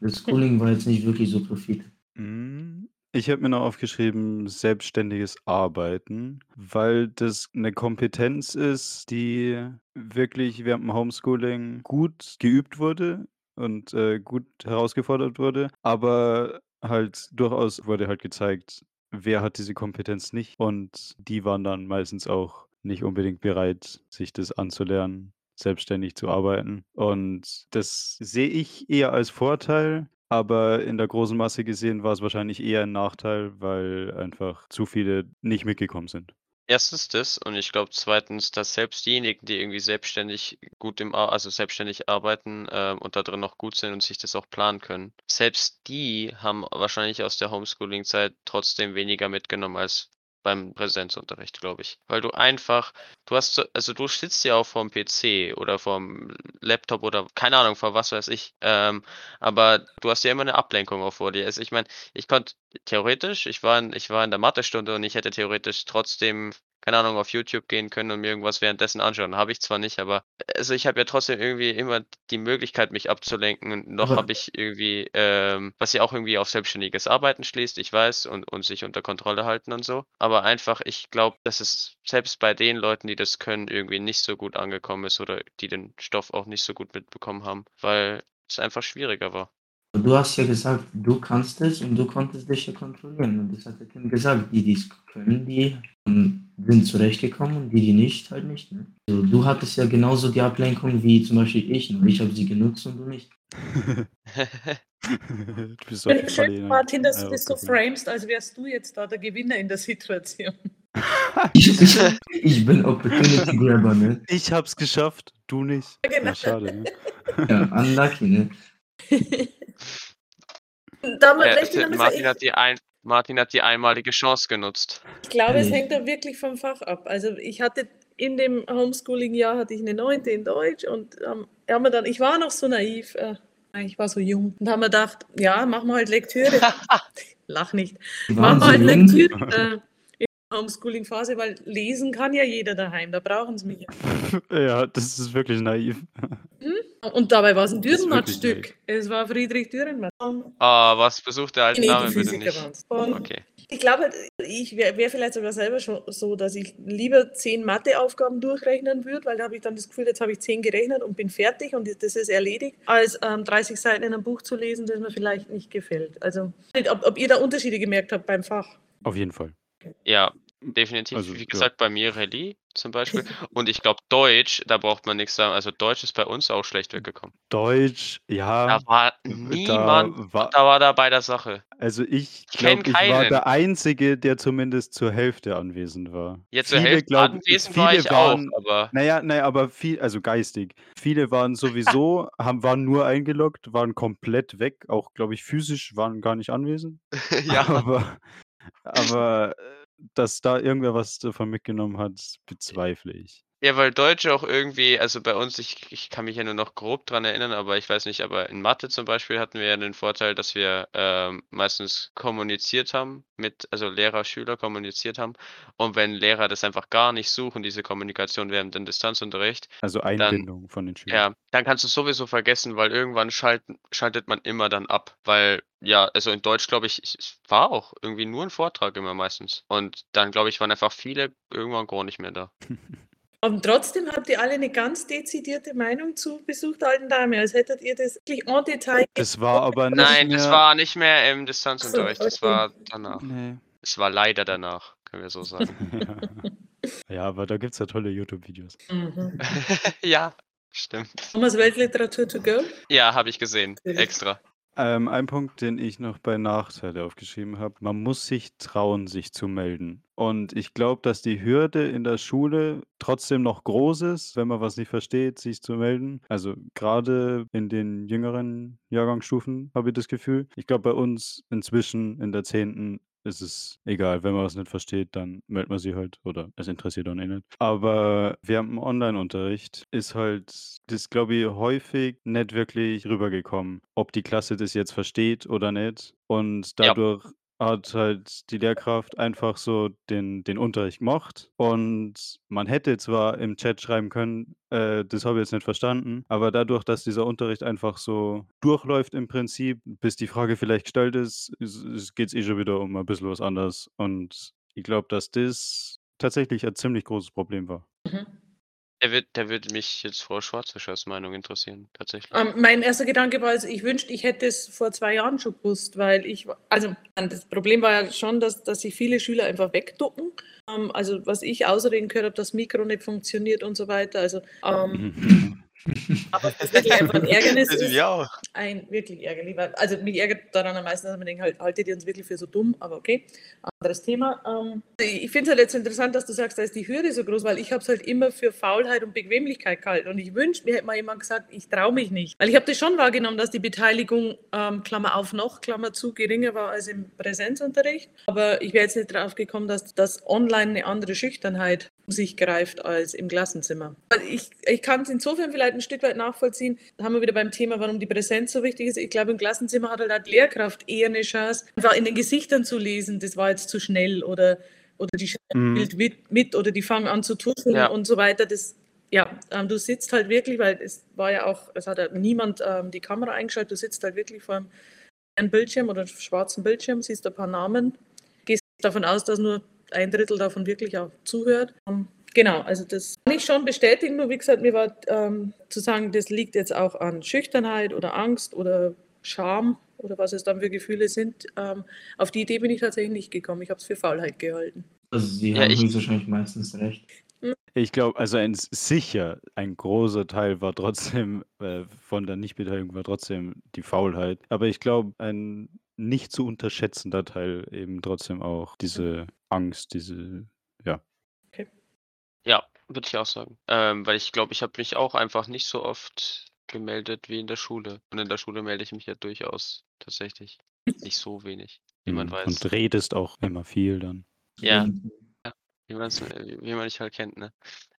Das Schooling war jetzt nicht wirklich so Profit. Hm, ich habe mir noch aufgeschrieben, selbstständiges Arbeiten, weil das eine Kompetenz ist, die wirklich während dem Homeschooling gut geübt wurde und, äh, gut herausgefordert wurde, aber halt durchaus wurde halt gezeigt, wer hat diese Kompetenz nicht und die waren dann meistens auch nicht unbedingt bereit, sich das anzulernen, selbstständig zu arbeiten. Und das sehe ich eher als Vorteil, aber in der großen Masse gesehen war es wahrscheinlich eher ein Nachteil, weil einfach zu viele nicht mitgekommen sind. Erstens das und ich glaube zweitens, dass selbst diejenigen, die irgendwie selbstständig gut im Ar also selbstständig arbeiten, ähm, und da drin noch gut sind und sich das auch planen können, selbst die haben wahrscheinlich aus der Homeschooling-Zeit trotzdem weniger mitgenommen als beim Präsenzunterricht, glaube ich. Weil du einfach du hast so also, du sitzt ja auch vorm PC oder vorm Laptop oder keine Ahnung, vor was weiß ich, ähm, aber du hast ja immer 'ne Ablenkung auch vor dir. Also, ich meine, ich konnte theoretisch ich war in ich war in der Mathestunde und ich hätte theoretisch trotzdem keine Ahnung, auf YouTube gehen können und mir irgendwas währenddessen anschauen. Habe ich zwar nicht, aber also, ich habe ja trotzdem irgendwie immer die Möglichkeit, mich abzulenken und noch habe ich irgendwie, ähm was ja auch irgendwie auf selbstständiges Arbeiten schließt, ich weiß, und und sich unter Kontrolle halten und so. Aber einfach, ich glaube, dass es selbst bei den Leuten, die das können, irgendwie nicht so gut angekommen ist oder die den Stoff auch nicht so gut mitbekommen haben, weil es einfach schwieriger war. Du hast ja gesagt, du kannst es und du konntest dich ja kontrollieren. Und das hat der Tim gesagt, die, die es können, die ähm, sind zurechtgekommen und die, die nicht, halt nicht. Ne? Also, du hattest ja genauso die Ablenkung wie zum Beispiel ich, nur ich habe sie genutzt und du nicht. du bist jeden Schön, Martin, dass du das so framest, als wärst du jetzt da der Gewinner in der Situation. ich, ich, ich, bin Opportunity Grabber, ne? Ich hab's geschafft, du nicht. Genau. Ja, schade, ne? Ja, unlucky, ne? Damit äh, Martin, hat die ein, Martin hat die einmalige Chance genutzt. Ich glaube, es hängt da wirklich vom Fach ab. Also ich hatte in dem Homeschooling-Jahr hatte ich eine Neunte in Deutsch und ähm, haben wir dann, ich war noch so naiv, äh, ich war so jung und haben wir gedacht, ja, machen wir halt Lektüre. Lach nicht. Machen wir halt Lektüre. Äh, Homeschooling-Phase, weil lesen kann ja jeder daheim, da brauchen sie mich. ja, das ist wirklich naiv. Hm? Und dabei war es ein Dürrenmatt-Stück. Es war Friedrich Dürrenmatt. Ah, was besucht der alte Name bitte nicht? Okay. Ich glaube, ich wäre wär vielleicht sogar selber schon so, dass ich lieber zehn Matheaufgaben durchrechnen würde, weil da habe ich dann das Gefühl, jetzt habe ich zehn gerechnet und bin fertig und das ist erledigt, als ähm, 30 Seiten in einem Buch zu lesen, das mir vielleicht nicht gefällt. Also, ob, ob ihr da Unterschiede gemerkt habt beim Fach? Auf jeden Fall. Ja, definitiv. Also, Wie gesagt, ja. bei mir Rallye zum Beispiel. Und ich glaube, Deutsch, da braucht man nichts sagen. Also Deutsch ist bei uns auch schlecht weggekommen. Deutsch, ja. Da war niemand, da war, da war da bei der Sache. Also ich glaube, ich, war der Einzige, der zumindest zur Hälfte anwesend war. Ja, zur viele, Hälfte glaub, anwesend war ich waren, auch, aber... Naja, naja, aber viel, also geistig. Viele waren sowieso, haben, waren nur eingeloggt, waren komplett weg, auch, glaube ich, physisch waren gar nicht anwesend. ja. Aber, aber äh, dass da irgendwer was davon mitgenommen hat, bezweifle ich. Ja, weil Deutsche auch irgendwie, also bei uns, ich, ich kann mich ja nur noch grob dran erinnern, aber ich weiß nicht, aber in Mathe zum Beispiel hatten wir ja den Vorteil, dass wir ähm, meistens kommuniziert haben mit, also Lehrer, Schüler kommuniziert haben. Und wenn Lehrer das einfach gar nicht suchen, diese Kommunikation während dem Distanzunterricht, Also Einbindung dann, von den Schülern. ja, dann kannst du es sowieso vergessen, weil irgendwann schalten, schaltet man immer dann ab, weil ja, also in Deutsch glaube ich, es war auch irgendwie nur ein Vortrag immer meistens. Und dann glaube ich, waren einfach viele irgendwann gar nicht mehr da. Und trotzdem habt ihr alle eine ganz dezidierte Meinung zu Besuch der alten Dame, als hättet ihr das wirklich en Detail. Das war aber nicht Nein, mehr... das war nicht mehr im Distanzunterricht, das war danach. Nee. Es war leider danach, können wir so sagen. ja. ja, aber da gibt es ja tolle YouTube-Videos. Mhm. ja, stimmt. Thomas Weltliteratur to go? Ja, habe ich gesehen, extra. Ähm, ein Punkt, den ich noch bei Nachteile aufgeschrieben habe, man muss sich trauen, sich zu melden. Und ich glaube, dass die Hürde in der Schule trotzdem noch groß ist, wenn man was nicht versteht, sich zu melden. Also gerade in den jüngeren Jahrgangsstufen habe ich das Gefühl. Ich glaube, bei uns inzwischen in der 10 ist es egal. Wenn man was nicht versteht, dann meldet man sich halt oder es interessiert dann eh nicht. Aber während dem Online-Unterricht ist halt das, glaube ich, häufig nicht wirklich rübergekommen, ob die Klasse das jetzt versteht oder nicht. Und Ja. Hat halt die Lehrkraft einfach so den den Unterricht gemacht und man hätte zwar im Chat schreiben können: „Äh, das habe ich jetzt nicht verstanden“, aber dadurch, dass dieser Unterricht einfach so durchläuft im Prinzip, bis die Frage vielleicht gestellt ist, geht es eh schon wieder um ein bisschen was anderes. Und ich glaube, dass das tatsächlich ein ziemlich großes Problem war. Mhm. Der wird der würde mich jetzt Frau Schwarzfischers Meinung interessieren, tatsächlich. Ähm, mein erster Gedanke war also, ich wünschte, ich hätte es vor zwei Jahren schon gewusst, weil ich also, das Problem war ja schon, dass dass sich viele Schüler einfach wegducken. Ähm, also, was ich Ausreden gehört habe, das Mikro nicht funktioniert und so weiter. Also, ähm Aber das wirklich einfach ein Ärgernis ist. Ja auch. Ein wirklich ärgerlich. Also mich ärgert daran am meisten, dass man denkt, halt, haltet ihr uns wirklich für so dumm, aber okay, anderes Thema. Ähm, ich finde es halt jetzt interessant, dass du sagst, da ist die Hürde so groß, weil ich habe es halt immer für Faulheit und Bequemlichkeit gehalten. Und ich wünschte, mir hätte mal jemand gesagt, ich traue mich nicht. Weil ich habe das schon wahrgenommen, dass die Beteiligung, ähm, Klammer auf noch, Klammer zu, geringer war als im Präsenzunterricht. Aber ich wäre jetzt nicht drauf gekommen, dass das online eine andere Schüchternheit sich greift als im Klassenzimmer. Ich, ich kann es insofern vielleicht ein Stück weit nachvollziehen. Da haben wir wieder beim Thema, warum die Präsenz so wichtig ist. Ich glaube, im Klassenzimmer hat halt die Lehrkraft eher eine Chance, einfach in den Gesichtern zu lesen, das war jetzt zu schnell oder, oder die schreiben mhm. mit, mit oder die fangen an zu tuscheln ja. und so weiter. Das, ja, ähm, du sitzt halt wirklich, weil es war ja auch, es hat ja niemand ähm, die Kamera eingeschaltet, du sitzt halt wirklich vor einem Bildschirm oder schwarzen Bildschirm, siehst ein paar Namen, gehst davon aus, dass nur ein Drittel davon wirklich auch zuhört. Ähm, genau, also das kann ich schon bestätigen, nur wie gesagt, mir war ähm, zu sagen, das liegt jetzt auch an Schüchternheit oder Angst oder Scham oder was es dann für Gefühle sind. Ähm, auf die Idee bin ich tatsächlich nicht gekommen. Ich habe es für Faulheit gehalten. Also Sie ja, haben höchstwahrscheinlich meistens recht. Ich glaube, also ein sicher ein großer Teil war trotzdem äh, von der Nichtbeteiligung war trotzdem die Faulheit. Aber ich glaube, ein nicht zu unterschätzender Teil eben trotzdem auch diese Angst, diese, ja. Okay. Ja, würde ich auch sagen. Ähm, weil ich glaube, ich habe mich auch einfach nicht so oft gemeldet wie in der Schule. Und in der Schule melde ich mich ja durchaus tatsächlich nicht so wenig, wie man mhm. weiß. Und redest auch immer viel dann. Ja, ja wie, wie man dich halt kennt, ne?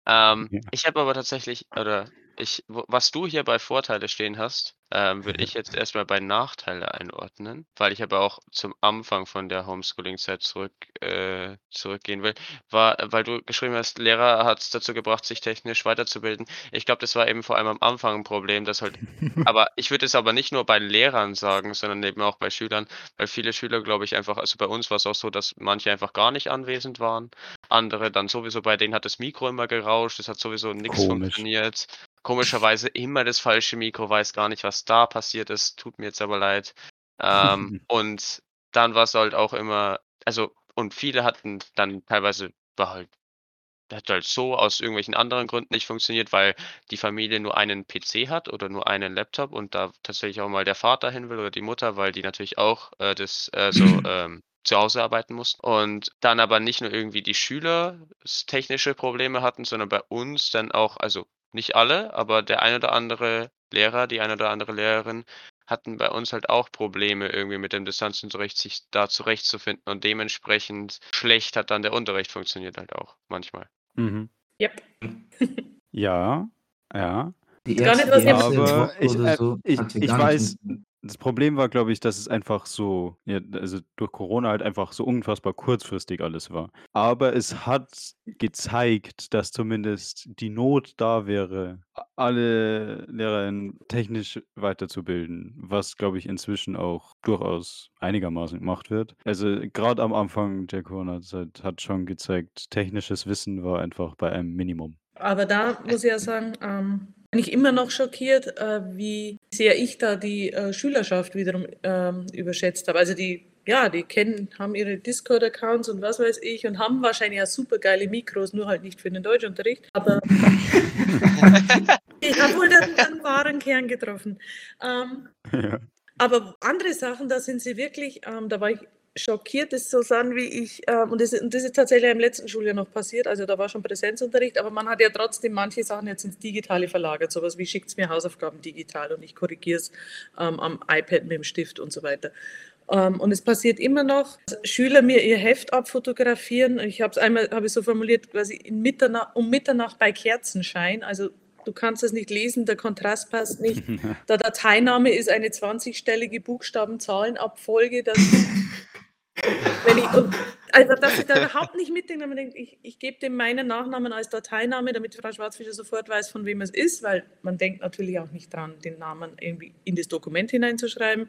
Ähm, ja. Ich habe aber tatsächlich, oder ich, was du hier bei Vorteile stehen hast, ähm, würde ich jetzt erstmal bei Nachteile einordnen, weil ich aber auch zum Anfang von der Homeschooling-Zeit zurück, äh, zurückgehen will, war, weil du geschrieben hast, Lehrer hat es dazu gebracht, sich technisch weiterzubilden. Ich glaube, das war eben vor allem am Anfang ein Problem, dass halt, aber ich würde es aber nicht nur bei Lehrern sagen, sondern eben auch bei Schülern, weil viele Schüler, glaube ich, einfach, also bei uns war es auch so, dass manche einfach gar nicht anwesend waren, andere dann sowieso, bei denen hat das Mikro immer gerauscht, es hat sowieso nichts funktioniert komischerweise immer das falsche Mikro, weiß gar nicht, was da passiert ist, tut mir jetzt aber leid. Ähm, und dann war es halt auch immer, also, und viele hatten dann teilweise war halt hat halt so aus irgendwelchen anderen Gründen nicht funktioniert, weil die Familie nur einen PC hat oder nur einen Laptop und da tatsächlich auch mal der Vater hin will oder die Mutter, weil die natürlich auch äh, das äh, so ähm, zu Hause arbeiten mussten. Und dann aber nicht nur irgendwie die Schüler technische Probleme hatten, sondern bei uns dann auch, also nicht alle, aber der ein oder andere Lehrer, die eine oder andere Lehrerin hatten bei uns halt auch Probleme irgendwie mit dem Distanzunterricht, sich da zurechtzufinden und dementsprechend schlecht hat dann der Unterricht funktioniert halt auch manchmal. Mhm. Yep. Ja, ja. Die erste Aber ich, äh, so ich, ich nicht weiß. Das Problem war, glaube ich, dass es einfach so, ja, also durch Corona halt einfach so unfassbar kurzfristig alles war. Aber es hat gezeigt, dass zumindest die Not da wäre, alle LehrerInnen technisch weiterzubilden, was, glaube ich, inzwischen auch durchaus einigermaßen gemacht wird. Also gerade am Anfang der Corona-Zeit hat schon gezeigt, technisches Wissen war einfach bei einem Minimum. Aber da muss ich ja sagen, ähm, bin ich immer noch schockiert, äh, wie sehr ich da die äh, Schülerschaft wiederum ähm, überschätzt habe. Also die, ja, die kennen, haben ihre Discord-Accounts und was weiß ich und haben wahrscheinlich ja super geile Mikros, nur halt nicht für den Deutschunterricht. Aber ich habe wohl den, den wahren Kern getroffen. Ähm, Ja. aber andere Sachen, da sind sie wirklich, ähm, da war ich schockiert, so sagen wie ich, ähm, und, das, und das ist tatsächlich im letzten Schuljahr noch passiert, also da war schon Präsenzunterricht, aber man hat ja trotzdem manche Sachen jetzt ins Digitale verlagert, sowas wie schickt mir Hausaufgaben digital und ich korrigiere es ähm, am iPad mit dem Stift und so weiter. Ähm, und es passiert immer noch, dass Schüler mir ihr Heft abfotografieren. Ich habe es einmal habe ich so formuliert, quasi in Mitternacht, um Mitternacht bei Kerzenschein. Also du kannst es nicht lesen, der Kontrast passt nicht. Der Dateiname ist eine 20-stellige Buchstaben-Zahlen-Abfolge. Das, ich, und, also, dass ich da überhaupt nicht mitdenke, denkt, ich, ich gebe dem meinen Nachnamen als Dateiname, damit Frau Schwarzfischer sofort weiß, von wem es ist, weil man denkt natürlich auch nicht dran, den Namen irgendwie in das Dokument hineinzuschreiben.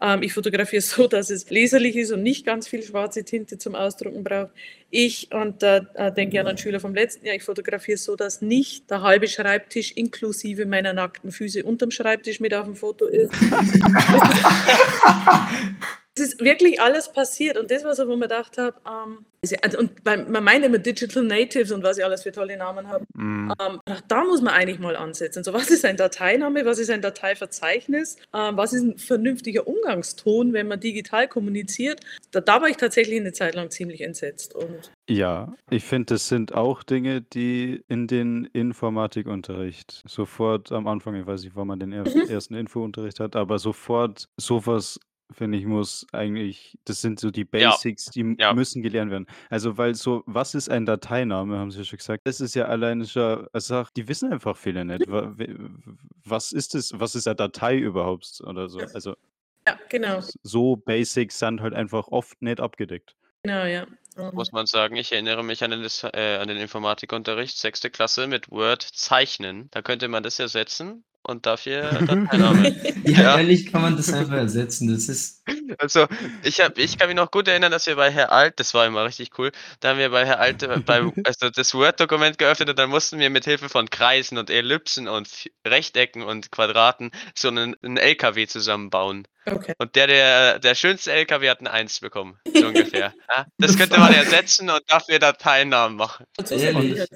Ähm, ich fotografiere so, dass es leserlich ist und nicht ganz viel schwarze Tinte zum Ausdrucken braucht. Ich, und da äh, denke ich an einen Schüler vom letzten Jahr, ich fotografiere so, dass nicht der halbe Schreibtisch inklusive meiner nackten Füße unterm Schreibtisch mit auf dem Foto ist. Es ist wirklich alles passiert und das so, wo man gedacht habe, ähm, also, und bei, man meint immer Digital Natives und was sie alles für tolle Namen haben. Mm. Ähm, da muss man eigentlich mal ansetzen. So, was ist ein Dateiname, was ist ein Dateiverzeichnis, ähm, was ist ein vernünftiger Umgangston, wenn man digital kommuniziert. Da, da war ich tatsächlich eine Zeit lang ziemlich entsetzt. Und Ja, ich finde, das sind auch Dinge, die in den Informatikunterricht sofort am Anfang, ich weiß nicht, wann man den Mhm. ersten Infounterricht hat, aber sofort sowas, finde ich, muss eigentlich, das sind so die Ja, Basics, die m- ja. müssen gelernt werden. Also, weil so, was ist ein Dateiname, haben Sie ja schon gesagt. Das ist ja alleine schon, also die wissen einfach viele nicht. Wa- we- Was ist es, was ist eine Datei überhaupt oder so? Ja. Also, ja, genau, so Basics sind halt einfach oft nicht abgedeckt. genau, ja. Muss man sagen, ich erinnere mich an den, Dis- äh, an den Informatikunterricht, sechste Klasse mit Word zeichnen. Da könnte man das ersetzen und dafür Dateiname. Ja, Ja. ehrlich kann man das einfach ersetzen. Das ist. Also, ich, hab, ich kann mich noch gut erinnern, dass wir bei Herr Alt, das war immer richtig cool, da haben wir bei Herr Alt äh, beim, also das Word-Dokument geöffnet und dann mussten wir mit Hilfe von Kreisen und Ellipsen und Rechtecken und Quadraten so einen, einen LKW zusammenbauen. Okay. Und der, der, der schönste LKW hat ein Eins bekommen, so ungefähr. Ja, das könnte man ersetzen und dafür Dateinamen machen. Also?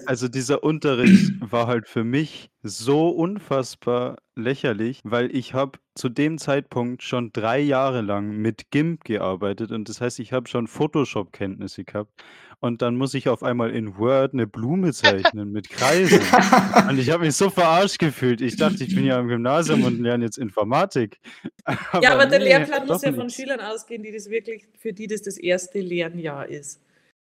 Also dieser Unterricht war halt für mich so unfassbar lächerlich, weil ich habe zu dem Zeitpunkt schon drei Jahre lang mit GIMP gearbeitet und das heißt, ich habe schon Photoshop-Kenntnisse gehabt und dann muss ich auf einmal in Word eine Blume zeichnen mit Kreisen und ich habe mich so verarscht gefühlt. Ich dachte, ich bin ja im Gymnasium und lerne jetzt Informatik. ja, aber der nee, Lehrplan muss ja von nicht. Schülern ausgehen, die das wirklich, für die das das erste Lernjahr ist.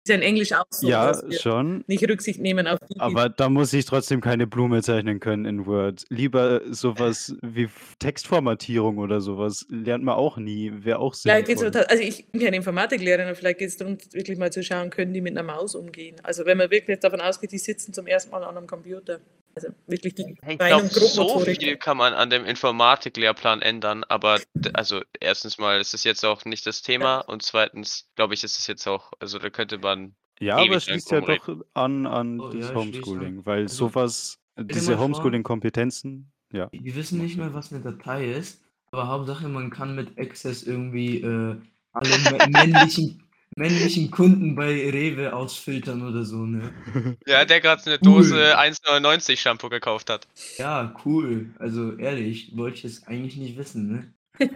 Ja in Englisch auch so, Ja, schon. nicht Rücksicht nehmen auf die, Aber da muss ich trotzdem keine Blume zeichnen können in Word. Lieber sowas wie Textformatierung oder sowas lernt man auch nie. Wäre auch geht's sinnvoll. aber, also ich bin keine Informatiklehrerin, aber vielleicht geht es darum, wirklich mal zu schauen, können die mit einer Maus umgehen. Also wenn man wirklich davon ausgeht, die sitzen zum ersten Mal an einem Computer. Also wirklich die Ich und so viel kann man an dem Informatiklehrplan ändern, aber also erstens mal ist es jetzt auch nicht das Thema und zweitens glaube ich, ist es jetzt auch, also da könnte man Ja, ewig aber es schließt ja doch an, an Oh, das ja, Homeschooling, weil Also, sowas, diese Homeschooling-Kompetenzen, ja. Wir wissen nicht mehr, was eine Datei ist, aber Hauptsache man kann mit Access irgendwie äh, alle mä- männlichen, männlichen Kunden bei Rewe ausfiltern oder so, ne? Ja, der gerade eine Cool. Dose 1,99 Shampoo gekauft hat. Ja, cool. Also ehrlich, wollte ich es eigentlich nicht wissen, ne?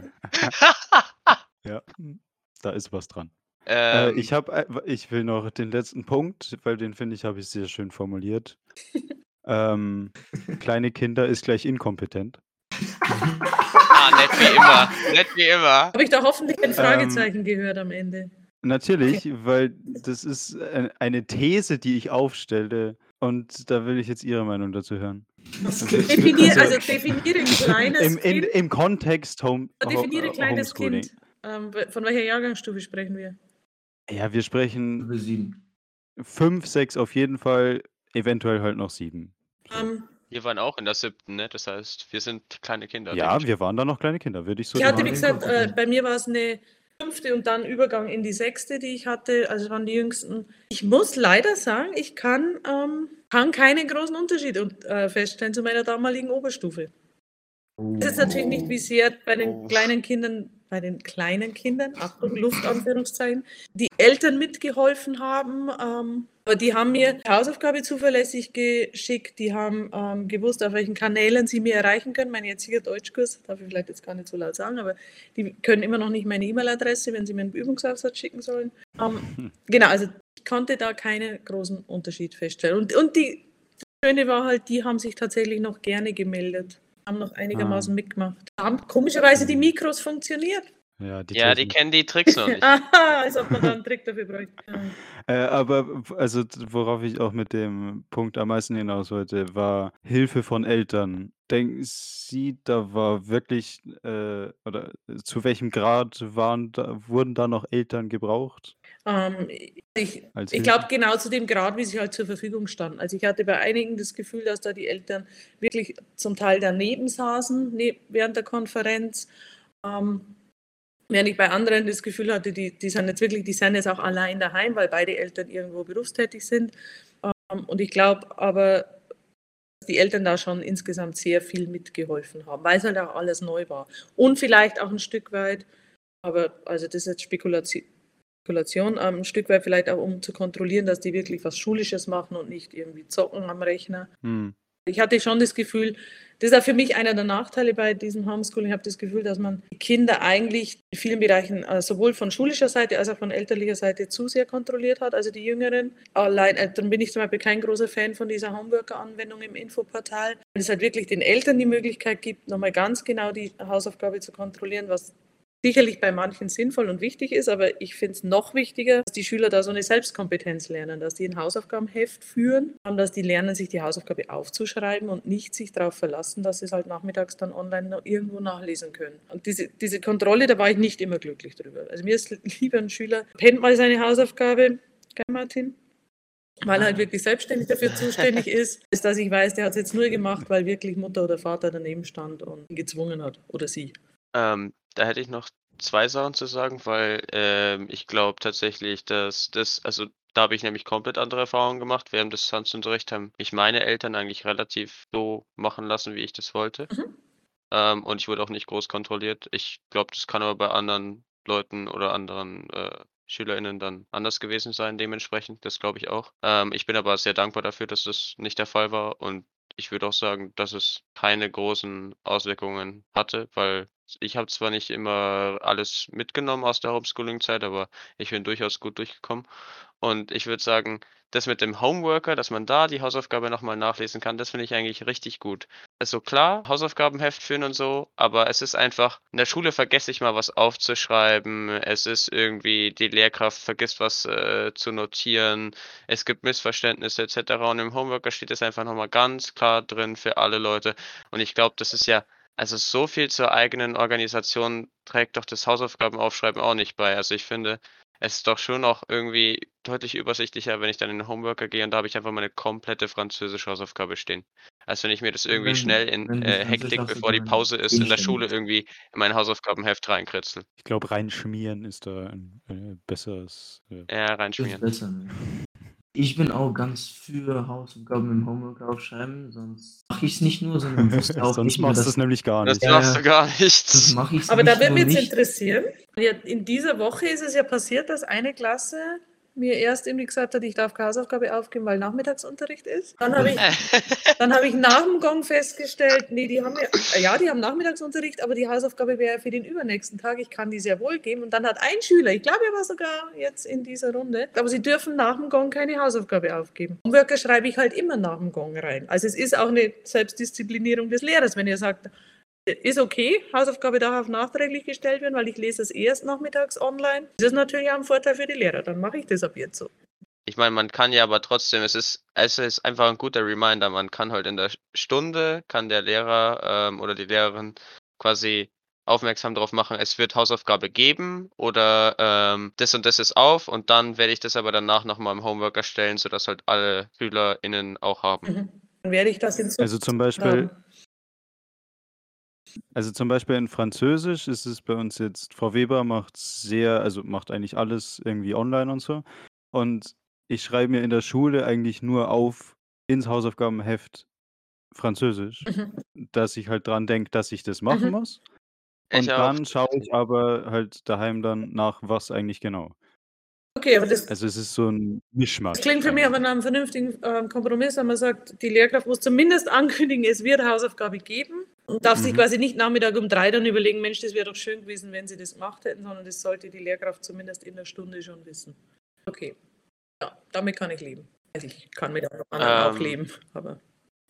Ja, da ist was dran. Äh, ähm, ich habe, ich will noch den letzten Punkt, weil den finde ich, habe ich sehr schön formuliert. ähm, kleine Kinder ist gleich inkompetent. ah, nett wie immer. Nett wie immer. Habe ich da hoffentlich ein Ähm, Fragezeichen gehört am Ende? Natürlich, weil das ist ein- eine These, die ich aufstelle. Und da will ich jetzt Ihre Meinung dazu hören. Definier, Also- also definiere kleines Im, in, Kind. im Kontext Home, definiere kleines. Kind. Ähm, von welcher Jahrgangsstufe sprechen wir? Ja, wir sprechen Über sieben. fünf, sechs auf jeden Fall, eventuell halt noch sieben. Ähm, Wir waren auch in der siebten, ne? Das heißt, wir sind kleine Kinder. Ja, wir waren da noch kleine Kinder, würde ich so ich hatte, sagen. wie gesagt, äh, bei mir war es eine fünfte und dann Übergang in die sechste, die ich hatte. Also waren die jüngsten. Ich muss leider sagen, ich kann, ähm, kann keinen großen Unterschied äh, feststellen zu meiner damaligen Oberstufe. Es ist natürlich nicht wie sehr bei den Oh. kleinen Kindern, bei den kleinen Kindern, Achtung, Luftanführungszeichen, die Eltern mitgeholfen haben. Ähm, aber die haben mir Hausaufgabe zuverlässig geschickt. Die haben ähm, gewusst, auf welchen Kanälen sie mir erreichen können. Mein jetziger Deutschkurs, darf ich vielleicht jetzt gar nicht so laut sagen, aber die können immer noch nicht meine E-Mail-Adresse, wenn sie mir einen Übungsaufsatz schicken sollen. Ähm, genau, also ich konnte da keinen großen Unterschied feststellen. Und, und die Schöne war halt, die haben sich tatsächlich noch gerne gemeldet, haben noch einigermaßen mitgemacht. Haben komischerweise die Mikros funktioniert. Ja, die, Ja, die kennen die Tricks noch nicht. Aha, als ob man da einen Trick dafür bräuchte. Ja. Äh, aber also worauf ich auch mit dem Punkt am meisten hinaus wollte, war Hilfe von Eltern. Denken Sie, da war wirklich äh, oder zu welchem Grad waren da, wurden da noch Eltern gebraucht? Ähm, ich ich glaube genau zu dem Grad, wie sie halt zur Verfügung standen. Also ich hatte bei einigen das Gefühl, dass da die Eltern wirklich zum Teil daneben saßen ne, während der Konferenz. Ähm, während ich bei anderen das Gefühl hatte, die, die sind jetzt wirklich, die sind jetzt auch allein daheim, weil beide Eltern irgendwo berufstätig sind. Ähm, und ich glaube aber, dass die Eltern da schon insgesamt sehr viel mitgeholfen haben, weil es halt auch alles neu war. Und vielleicht auch ein Stück weit, aber also das ist jetzt Spekulation. Spekulation, ähm, ein Stück weit vielleicht auch, um zu kontrollieren, dass die wirklich was Schulisches machen und nicht irgendwie zocken am Rechner. Hm. Ich hatte schon das Gefühl, das ist auch für mich einer der Nachteile bei diesem Homeschooling. Ich habe das Gefühl, dass man die Kinder eigentlich in vielen Bereichen äh, sowohl von schulischer Seite als auch von elterlicher Seite zu sehr kontrolliert hat, also die Jüngeren. Allein, äh, darum bin ich zum Beispiel kein großer Fan von dieser Homeworker-Anwendung im Infoportal, weil es halt wirklich den Eltern die Möglichkeit gibt, nochmal ganz genau die Hausaufgabe zu kontrollieren, was sicherlich bei manchen sinnvoll und wichtig ist, aber ich finde es noch wichtiger, dass die Schüler da so eine Selbstkompetenz lernen, dass die ein Hausaufgabenheft führen und dass die lernen, sich die Hausaufgabe aufzuschreiben und nicht sich darauf verlassen, dass sie es halt nachmittags dann online noch irgendwo nachlesen können. Und diese, diese Kontrolle, da war ich nicht immer glücklich drüber. Also mir ist lieber ein Schüler, pennt mal seine Hausaufgabe, gell Martin? Weil er halt wirklich selbstständig dafür zuständig ist, ist, dass ich weiß, der hat es jetzt nur gemacht, weil wirklich Mutter oder Vater daneben stand und ihn gezwungen hat. Oder sie. Ähm, da hätte ich noch zwei Sachen zu sagen, weil ähm, ich glaube tatsächlich, dass das, also da habe ich nämlich komplett andere Erfahrungen gemacht. Während des Distanzunterrichts haben mich meine Eltern eigentlich relativ so machen lassen, wie ich das wollte. Mhm. Ähm, und ich wurde auch nicht groß kontrolliert. Ich glaube, das kann aber bei anderen Leuten oder anderen äh, SchülerInnen dann anders gewesen sein, dementsprechend. Das glaube ich auch. Ähm, ich bin aber sehr dankbar dafür, dass das nicht der Fall war. Und ich würde auch sagen, dass es keine großen Auswirkungen hatte, weil ich habe zwar nicht immer alles mitgenommen aus der Homeschooling-Zeit, aber ich bin durchaus gut durchgekommen. Und ich würde sagen, das mit dem Homeworker, dass man da die Hausaufgabe nochmal nachlesen kann, das finde ich eigentlich richtig gut. Also klar, Hausaufgabenheft führen und so, aber es ist einfach, in der Schule vergesse ich mal was aufzuschreiben, es ist irgendwie, die Lehrkraft vergisst was äh, zu notieren, es gibt Missverständnisse etc. Und im Homeworker steht es einfach nochmal ganz klar drin für alle Leute. Und ich glaube, das ist ja, also so viel zur eigenen Organisation trägt doch das Hausaufgabenaufschreiben auch nicht bei. Also ich finde, es ist doch schon auch irgendwie deutlich übersichtlicher, wenn ich dann in den Homeworker gehe und da habe ich einfach meine komplette französische Hausaufgabe stehen. Als wenn ich mir das irgendwie Wenn- schnell in äh, Hektik, bevor die Pause ist, in der Schule irgendwie in mein Hausaufgabenheft reinkritzel. Ich glaube, reinschmieren ist da ein äh, besseres. Äh, Ja, reinschmieren. besser. Ne? Ich bin auch ganz für Hausaufgaben im Homework aufschreiben, sonst mache ich es nicht nur, sondern wusste auch Sonst nicht machst du es nämlich gar Das nicht. Ja, machst du gar das nicht. mache ich Aber da würde mich jetzt interessieren, in dieser Woche ist es ja passiert, dass eine Klasse mir erst irgendwie gesagt hat, ich darf keine Hausaufgabe aufgeben, weil Nachmittagsunterricht ist. Dann habe ich, dann habe ich nach dem Gong festgestellt, nee, die haben ja, ja, die haben Nachmittagsunterricht, aber die Hausaufgabe wäre für den übernächsten Tag. Ich kann die sehr wohl geben. Und dann hat ein Schüler, ich glaube, er war sogar jetzt in dieser Runde, aber sie dürfen nach dem Gong keine Hausaufgabe aufgeben. Homeworker schreibe ich halt immer nach dem Gong rein. Also es ist auch eine Selbstdisziplinierung des Lehrers, wenn er sagt, ist okay, Hausaufgabe darf nachträglich gestellt werden, weil ich lese es erst nachmittags online. Das ist natürlich auch ein Vorteil für die Lehrer, dann mache ich das ab jetzt so. Ich meine, man kann ja aber trotzdem, es ist, es ist einfach ein guter Reminder, man kann halt in der Stunde, kann der Lehrer ähm, oder die Lehrerin quasi aufmerksam darauf machen, es wird Hausaufgabe geben oder ähm, das und das ist auf und dann werde ich das aber danach nochmal im Homework erstellen, sodass halt alle SchülerInnen auch haben. Mhm. Dann werde ich das in Also zum Beispiel, also zum Beispiel in Französisch ist es bei uns jetzt, Frau Weber macht sehr, also macht eigentlich alles irgendwie online und so. Und ich schreibe mir in der Schule eigentlich nur auf ins Hausaufgabenheft Französisch, Mhm. dass ich halt dran denke, dass ich das machen Mhm. muss. Ich Und auch. dann schaue ich aber halt daheim dann nach, was eigentlich genau. Okay, aber das, Also es ist so ein Mischmasch. das klingt für mich aber nach einem vernünftigen ähm, Kompromiss, wenn man sagt, die Lehrkraft muss zumindest ankündigen, es wird Hausaufgabe geben und darf sich Mhm. quasi nicht Nachmittag um drei dann überlegen, Mensch, das wäre doch schön gewesen, wenn sie das gemacht hätten, sondern das sollte die Lehrkraft zumindest in der Stunde schon wissen. Okay, ja, damit kann ich leben. Also ich kann mit anderen auch Ähm. leben, aber...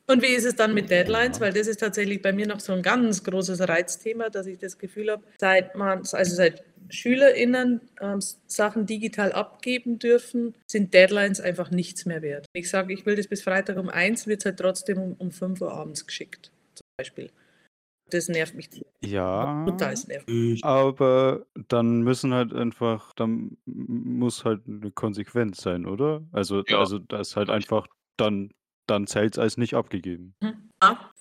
Und wie ist es dann mit Deadlines? Weil das ist tatsächlich bei mir noch so ein ganz großes Reizthema, dass ich das Gefühl habe, seit man, also seit SchülerInnen ähm, Sachen digital abgeben dürfen, sind Deadlines einfach nichts mehr wert. Ich sage, ich will das bis Freitag um eins, wird es halt trotzdem um, um 5 Uhr abends geschickt, zum Beispiel. Das nervt mich Ja, total. Nervt. Ich, aber dann müssen halt einfach, dann muss halt eine Konsequenz sein, oder? Also, Ja, also das ist halt einfach, dann, dann zählt es als nicht abgegeben. So,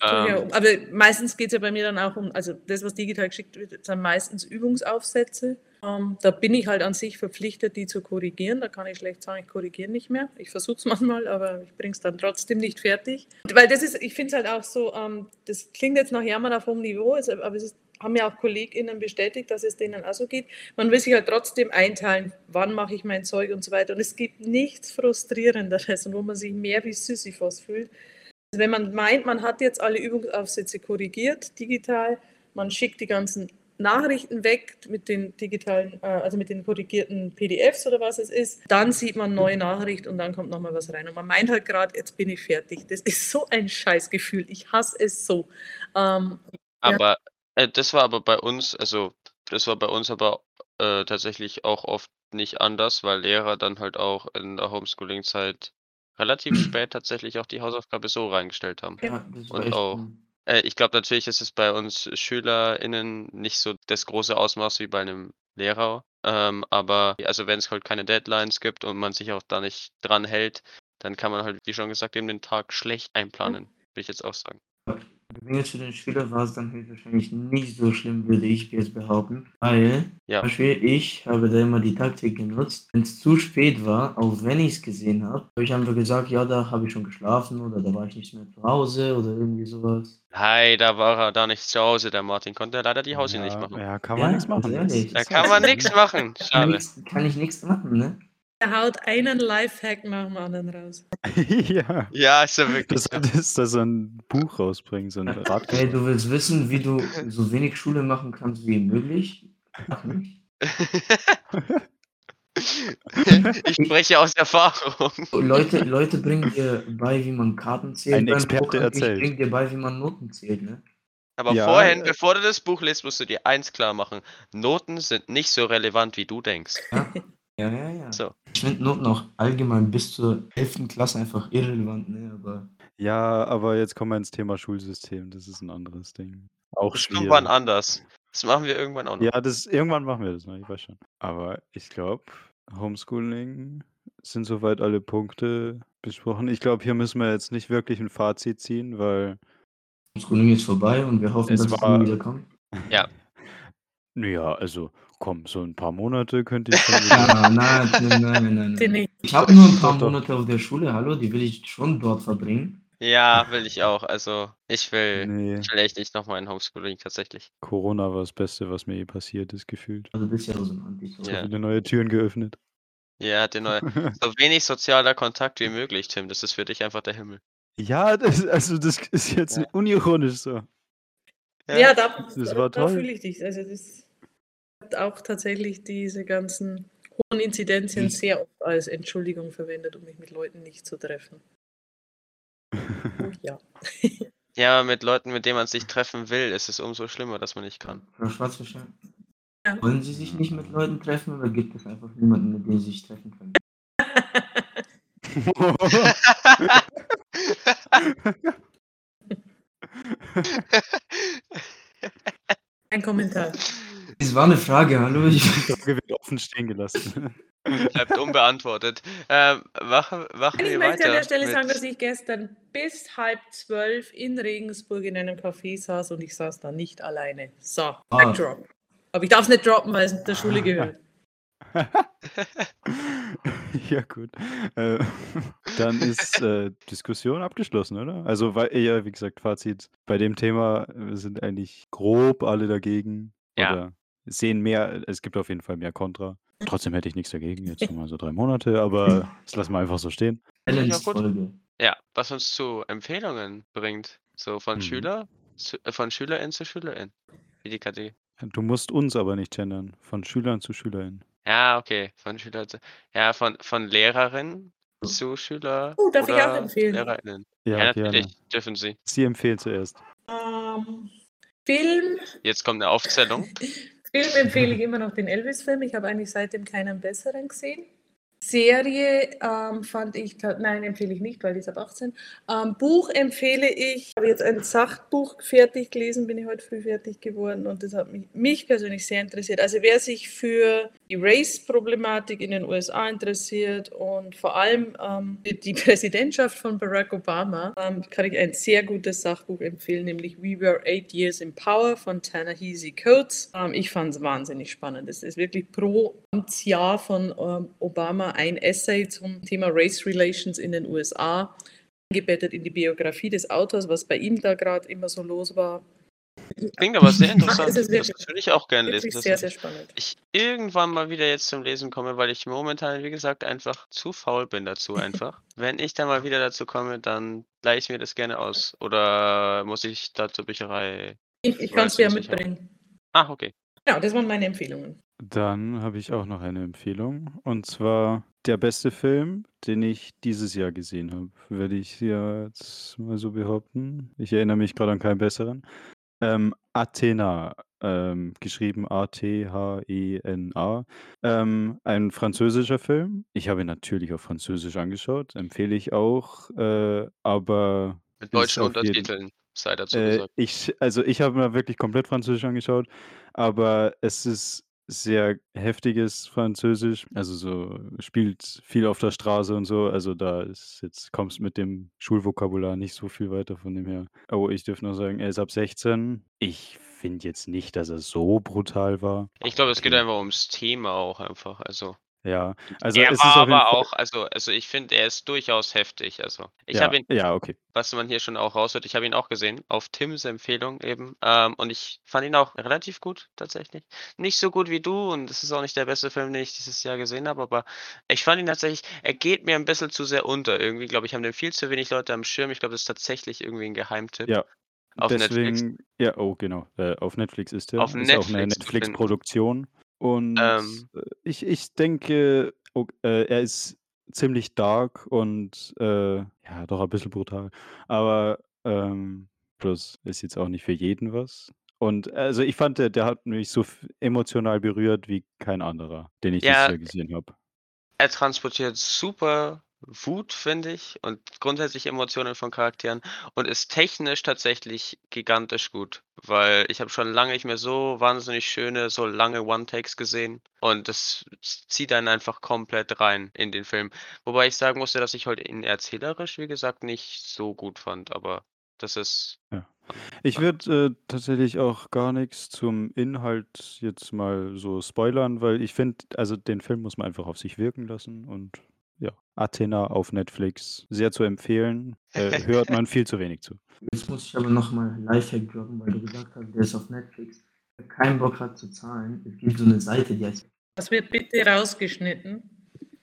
ja, Ähm. aber meistens geht es ja bei mir dann auch um, also das, was digital geschickt wird, sind meistens Übungsaufsätze. Ähm, da bin ich halt an sich verpflichtet, die zu korrigieren. Da kann ich schlecht sagen, ich korrigiere nicht mehr. Ich versuche es manchmal, aber ich bringe es dann trotzdem nicht fertig. Weil das ist, ich finde es halt auch so, ähm, das klingt jetzt nach Jammern auf hohem Niveau, aber es ist, haben ja auch KollegInnen bestätigt, dass es denen auch so geht. Man will sich halt trotzdem einteilen, wann mache ich mein Zeug und so weiter. Und es gibt nichts Frustrierenderes und wo man sich mehr wie Sisyphos fühlt, also wenn man meint, man hat jetzt alle Übungsaufsätze korrigiert, digital, man schickt die ganzen Nachrichten weg mit den digitalen, äh, also mit den korrigierten PDFs oder was es ist, dann sieht man neue Nachricht und dann kommt nochmal was rein. Und man meint halt gerade, jetzt bin ich fertig. Das ist so ein Scheißgefühl. Ich hasse es so. Ähm, Aber äh, das war aber bei uns, also das war bei uns aber äh, tatsächlich auch oft nicht anders, weil Lehrer dann halt auch in der Homeschooling-Zeit relativ spät tatsächlich auch die Hausaufgabe so reingestellt haben. ja, das war Und echt auch. ein- Äh, ich glaube natürlich ist es bei uns SchülerInnen nicht so das große Ausmaß wie bei einem Lehrer. Ähm, aber also wenn es halt keine Deadlines gibt und man sich auch da nicht dran hält, dann kann man halt, wie schon gesagt, eben den Tag schlecht einplanen, würde ich jetzt auch sagen. Wenn jetzt für den Schüler war es dann höchstwahrscheinlich nicht so schlimm, würde ich jetzt behaupten. Weil, Ja. zum Beispiel, ich habe da immer die Taktik genutzt. Wenn es zu spät war, auch wenn ich es gesehen habe, habe ich einfach gesagt, ja, da habe ich schon geschlafen oder da war ich nicht mehr zu Hause oder irgendwie sowas. Hi, da war er da nicht zu Hause, der Martin konnte leider die Hause nicht Ja, machen. ja, kann man Ja, nichts machen. ehrlich. ist Da kann man nichts ne? machen. Schade. kann ich nichts machen, ne? Er haut einen Lifehack nach dem anderen raus. ja. Ja, ist ja wirklich. Das so. ist, dass er ein Buch rausbringt, so ein Hey, Ratgeber. du willst wissen, wie du so wenig Schule machen kannst wie möglich? Mach nicht. ich spreche aus Erfahrung. Leute, Leute bringen dir bei, wie man Karten zählt. Ein Experte erzählt. Ich bring dir bei, wie man Noten zählt, ne? Aber Ja, vorhin, äh, bevor du das Buch liest, musst du dir eins klar machen. Noten sind nicht so relevant, wie du denkst. Ja, ja, ja. ja. So. Ich finde Noten auch allgemein bis zur 11. Klasse einfach irrelevant, ne? Aber Ja, aber jetzt kommen wir ins Thema Schulsystem. Das ist ein anderes Ding. Auch Das kommt wann schwierig. anders. Das machen wir irgendwann auch noch. Ja, das, irgendwann machen wir das noch, ich weiß schon. Aber ich glaube, Homeschooling sind soweit alle Punkte besprochen. Ich glaube, hier müssen wir jetzt nicht wirklich ein Fazit ziehen, weil Schooling ist vorbei und wir hoffen, Es dass es war- nie wieder kommt. Ja. Naja, also komm, so ein paar Monate könnte ich schon wieder. Ja, nein, nein, nein, nein, nein. Ich habe nur ein paar. Monate auf der Schule, hallo, die will ich schon dort verbringen. Ja, will ich auch. Also, ich will Ne. ich will echt nicht noch mal in Homeschooling tatsächlich. Corona war das Beste, was mir je passiert ist, gefühlt. Also, das ist ja so 'n Anti So Ja. viele neue Türen geöffnet. Ja, hat dir neue so wenig sozialer Kontakt wie möglich, Tim. Das ist für dich einfach der Himmel. Ja, das also, das ist jetzt Ja. unironisch so. Ja, da Das da war da toll. fühle ich dich. Also, das auch tatsächlich diese ganzen hohen Inzidenzien Mhm. sehr oft als Entschuldigung verwendet, um mich mit Leuten nicht zu treffen. Ja. Ja, mit Leuten, mit denen man sich treffen will, ist es umso schlimmer, dass man nicht kann. Frau Schwarzfischer, Ja. wollen Sie sich nicht mit Leuten treffen oder gibt es einfach niemanden, mit dem Sie sich treffen können? Kein Kommentar. Es war 'ne Frage, hallo? Ich Die Frage wird offen stehen gelassen. Bleibt unbeantwortet. Ähm, machen machen Ich wir möchte an der Stelle sagen, dass ich gestern bis halb zwölf in Regensburg in einem Café saß und ich saß da nicht alleine. So, Ah. Drop. Aber ich darf es nicht droppen, weil es der Schule gehört. Ja gut. Äh, dann ist, äh, Diskussion abgeschlossen, oder? Also, weil ja, wie gesagt, Fazit bei dem Thema, wir sind eigentlich grob alle dagegen Ja. oder sehen mehr es gibt auf jeden Fall mehr Kontra. Trotzdem hätte ich nichts dagegen, jetzt noch mal so 3 Monate, aber das lassen wir einfach so stehen. Ja, was uns zu Empfehlungen bringt, so von Mhm. Schüler zu äh, von Schülerin zu Schülerin, wie die Kategorie. Du musst uns aber nicht gendern, von Schülern zu Schülerinnen. Ja, okay, von Schüler zu ja, von von Lehrerin zu Schüler Oh, darf ich auch oder empfehlen? LehrerInnen. Ja, Ja, gerne. natürlich dürfen sie. Sie empfehlen zuerst. Ähm, Film, Jetzt kommt 'ne Aufzählung. Film empfehle ich immer noch den Elvis-Film. Ich habe eigentlich seitdem keinen besseren gesehen. Serie ähm, fand ich, nein, empfehle ich nicht, weil die ist ab 18. Ähm, Buch empfehle ich. Habe jetzt ein Sachbuch fertig gelesen, bin ich heute früh fertig geworden und das hat mich, mich persönlich sehr interessiert. Also wer sich für die Race-Problematik in den USA interessiert und vor allem ähm, die Präsidentschaft von Barack Obama, ähm, kann ich ein sehr gutes Sachbuch empfehlen, nämlich We Were Eight Years in Power von Ta-Nehisi Coates. Ähm, ich fand es wahnsinnig spannend. Es ist wirklich pro Amtsjahr von ähm, Obama ein Essay zum Thema Race Relations in den USA, eingebettet in die Biografie des Autors, was bei ihm da gerade immer so los war. Klingt aber sehr interessant. Das wirklich- würde ich auch gerne lesen. Wirklich sehr, sehr spannend. Ich irgendwann mal wieder jetzt zum Lesen komme, weil ich momentan, wie gesagt, einfach zu faul bin dazu einfach. Wenn ich dann mal wieder dazu komme, dann leihe ich mir das gerne aus. Oder muss ich da zur Bücherei? Ich, ich kann es dir das mitbringen. Ah, okay. Ja, das waren meine Empfehlungen. Dann habe ich auch noch eine Empfehlung. Und zwar der beste Film, den ich dieses Jahr gesehen habe, würde ich jetzt mal so behaupten. Ich erinnere mich gerade an keinen besseren. Ähm, Athena, ähm, geschrieben A-T-H-E-N-A. Ähm, ein französischer Film. Ich habe ihn natürlich auf Französisch angeschaut, empfehle ich auch, äh, aber Mit deutschen Untertiteln, sei dazu äh, gesagt. ich also, ich habe mir wirklich komplett Französisch angeschaut, aber es ist sehr heftiges Französisch, also, so spielt viel auf der Straße und so. Also, da ist jetzt kommst mit dem Schulvokabular nicht so viel weiter von dem her. Oh, ich dürfte noch sagen, er ist ab 16. Ich finde jetzt nicht, dass er so brutal war. Ich glaube, es geht Okay. einfach ums Thema auch einfach. Also, Ja, also, er es ist war jeden aber auch also also, ich finde, er ist durchaus heftig. Also, ich Ja, habe ihn ja, okay. was man hier schon auch raushört, ich habe ihn auch gesehen, auf Tims Empfehlung eben. Ähm, und ich fand ihn auch relativ gut tatsächlich. Nicht so gut wie du und es ist auch nicht der beste Film, den ich dieses Jahr gesehen habe, aber ich fand ihn tatsächlich er geht mir 'n bisschen zu sehr unter. Irgendwie, glaube ich, haben den viel zu wenig Leute am Schirm. Ich glaube, das ist tatsächlich irgendwie 'n Geheimtipp. Ja, Auf Netflix. deswegen ja, oh, genau, äh, auf Netflix ist der. Auf Ist auch 'ne Netflix zu finden. Netflix-Produktion und, Ähm. äh, ich ich denke, ok äh, er ist ziemlich dark und, äh, ja, doch ein bisschen brutal, aber, ähm, bloß ist jetzt auch nicht für jeden was. Und, also, ich fand, der der hat mich so f emotional berührt wie kein anderer, den ich Ja. Jahr gesehen habe. Er transportiert super Wut, finde ich, und grundsätzlich Emotionen von Charakteren und ist technisch tatsächlich gigantisch gut, weil ich habe schon lange nicht mehr so wahnsinnig schöne, so lange One-Takes gesehen und das zieht einen einfach komplett rein in den Film. Wobei ich sagen musste, dass ich heute ihn erzählerisch, wie gesagt, nicht so gut fand, aber das ist Ja. Ich würde, äh, tatsächlich auch gar nix zum Inhalt jetzt mal so spoilern, weil ich finde also, den Film muss man einfach auf sich wirken lassen und ja, Athena auf Netflix sehr zu empfehlen. Äh, hört man viel zu wenig zu. Jetzt muss ich aber nochmal Lifehack droppen, weil du gesagt hast, der ist auf Netflix. Habe keinen Bock gerade zu zahlen. Es gibt so eine Seite, die heißt. Das wird bitte rausgeschnitten.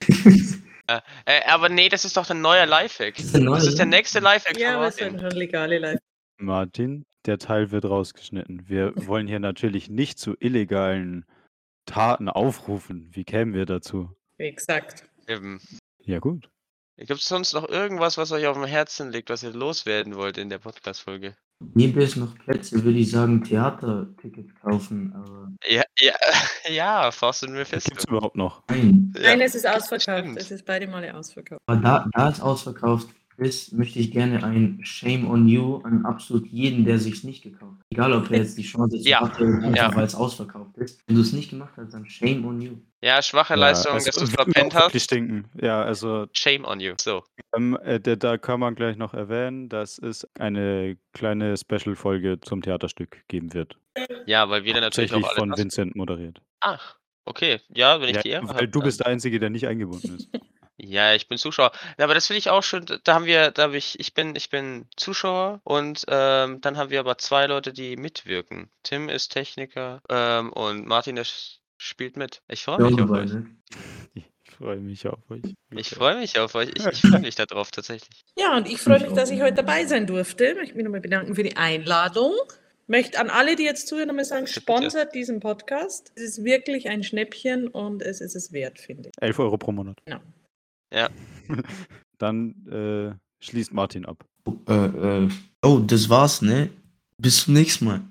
Äh, äh, aber nee, das ist doch ein neuer Lifehack. Das ist der Das neue? ist der nächste Lifehack Ja, von aber es Martin. sind schon legale Live. Martin, der Teil wird rausgeschnitten. Wir wollen hier natürlich nicht zu illegalen Taten aufrufen. Wie kämen wir dazu? Exakt. Eben. Ja, gut. Gibt es sonst noch irgendwas, was euch auf dem Herzen liegt, was ihr loswerden wollt in der Podcast-Folge? Gäbe es noch Plätze, würde ich sagen, Theatertickets kaufen, aber Ja, ja, ja, Faust und Gibt es überhaupt noch? nein. Ja, Nein, es ist ausverkauft. stimmt. Es ist beide Male ausverkauft. Aber da, da es ausverkauft ist, möchte ich gerne ein Shame on You an absolut jeden, der sich nicht gekauft hat. Egal, ob er jetzt die Chance Ja, hatte, ja. weil es ausverkauft ist. Wenn du es nicht gemacht hast, dann Shame on You. Ja, schwache Ja, Leistung, also, dass du es verpennt hast. stinken. Ja, also Shame on you. So. ähm, äh, da, kann man gleich noch erwähnen, dass es eine kleine Special-Folge zum Theaterstück geben wird. Ja, weil wir dann natürlich auch Tatsächlich alle. von das- Vincent moderiert. Ach, okay. Ja, wenn ich Ja, die Ehre weil habe. du dann- bist der Einzige, der nicht eingebunden ist. Ja, ich bin Zuschauer. Ja, aber das finde ich auch schön. Da haben wir, da habe ich, ich bin, ich bin Zuschauer und ähm, dann haben wir aber zwei Leute, die mitwirken. Tim ist Techniker ähm, und Martin der spielt mit. Ich freue Ja, mich auf euch. ne? Ich freue mich auf euch. Ich freue mich auf euch. Ich, ich freue mich darauf tatsächlich. Ja, und ich freue mich, dass ich heute dabei sein durfte. Ich möchte mich nochmal bedanken für die Einladung. Möchte an alle, die jetzt zuhören, nochmal sagen, sponsert diesen Podcast. Es ist wirklich ein Schnäppchen und es ist es wert, finde ich. 11 Euro pro Monat. Genau. Ja. Dann äh, schließt Martin ab. Äh, äh, oh, das war's, ne? Bis zum nächsten Mal.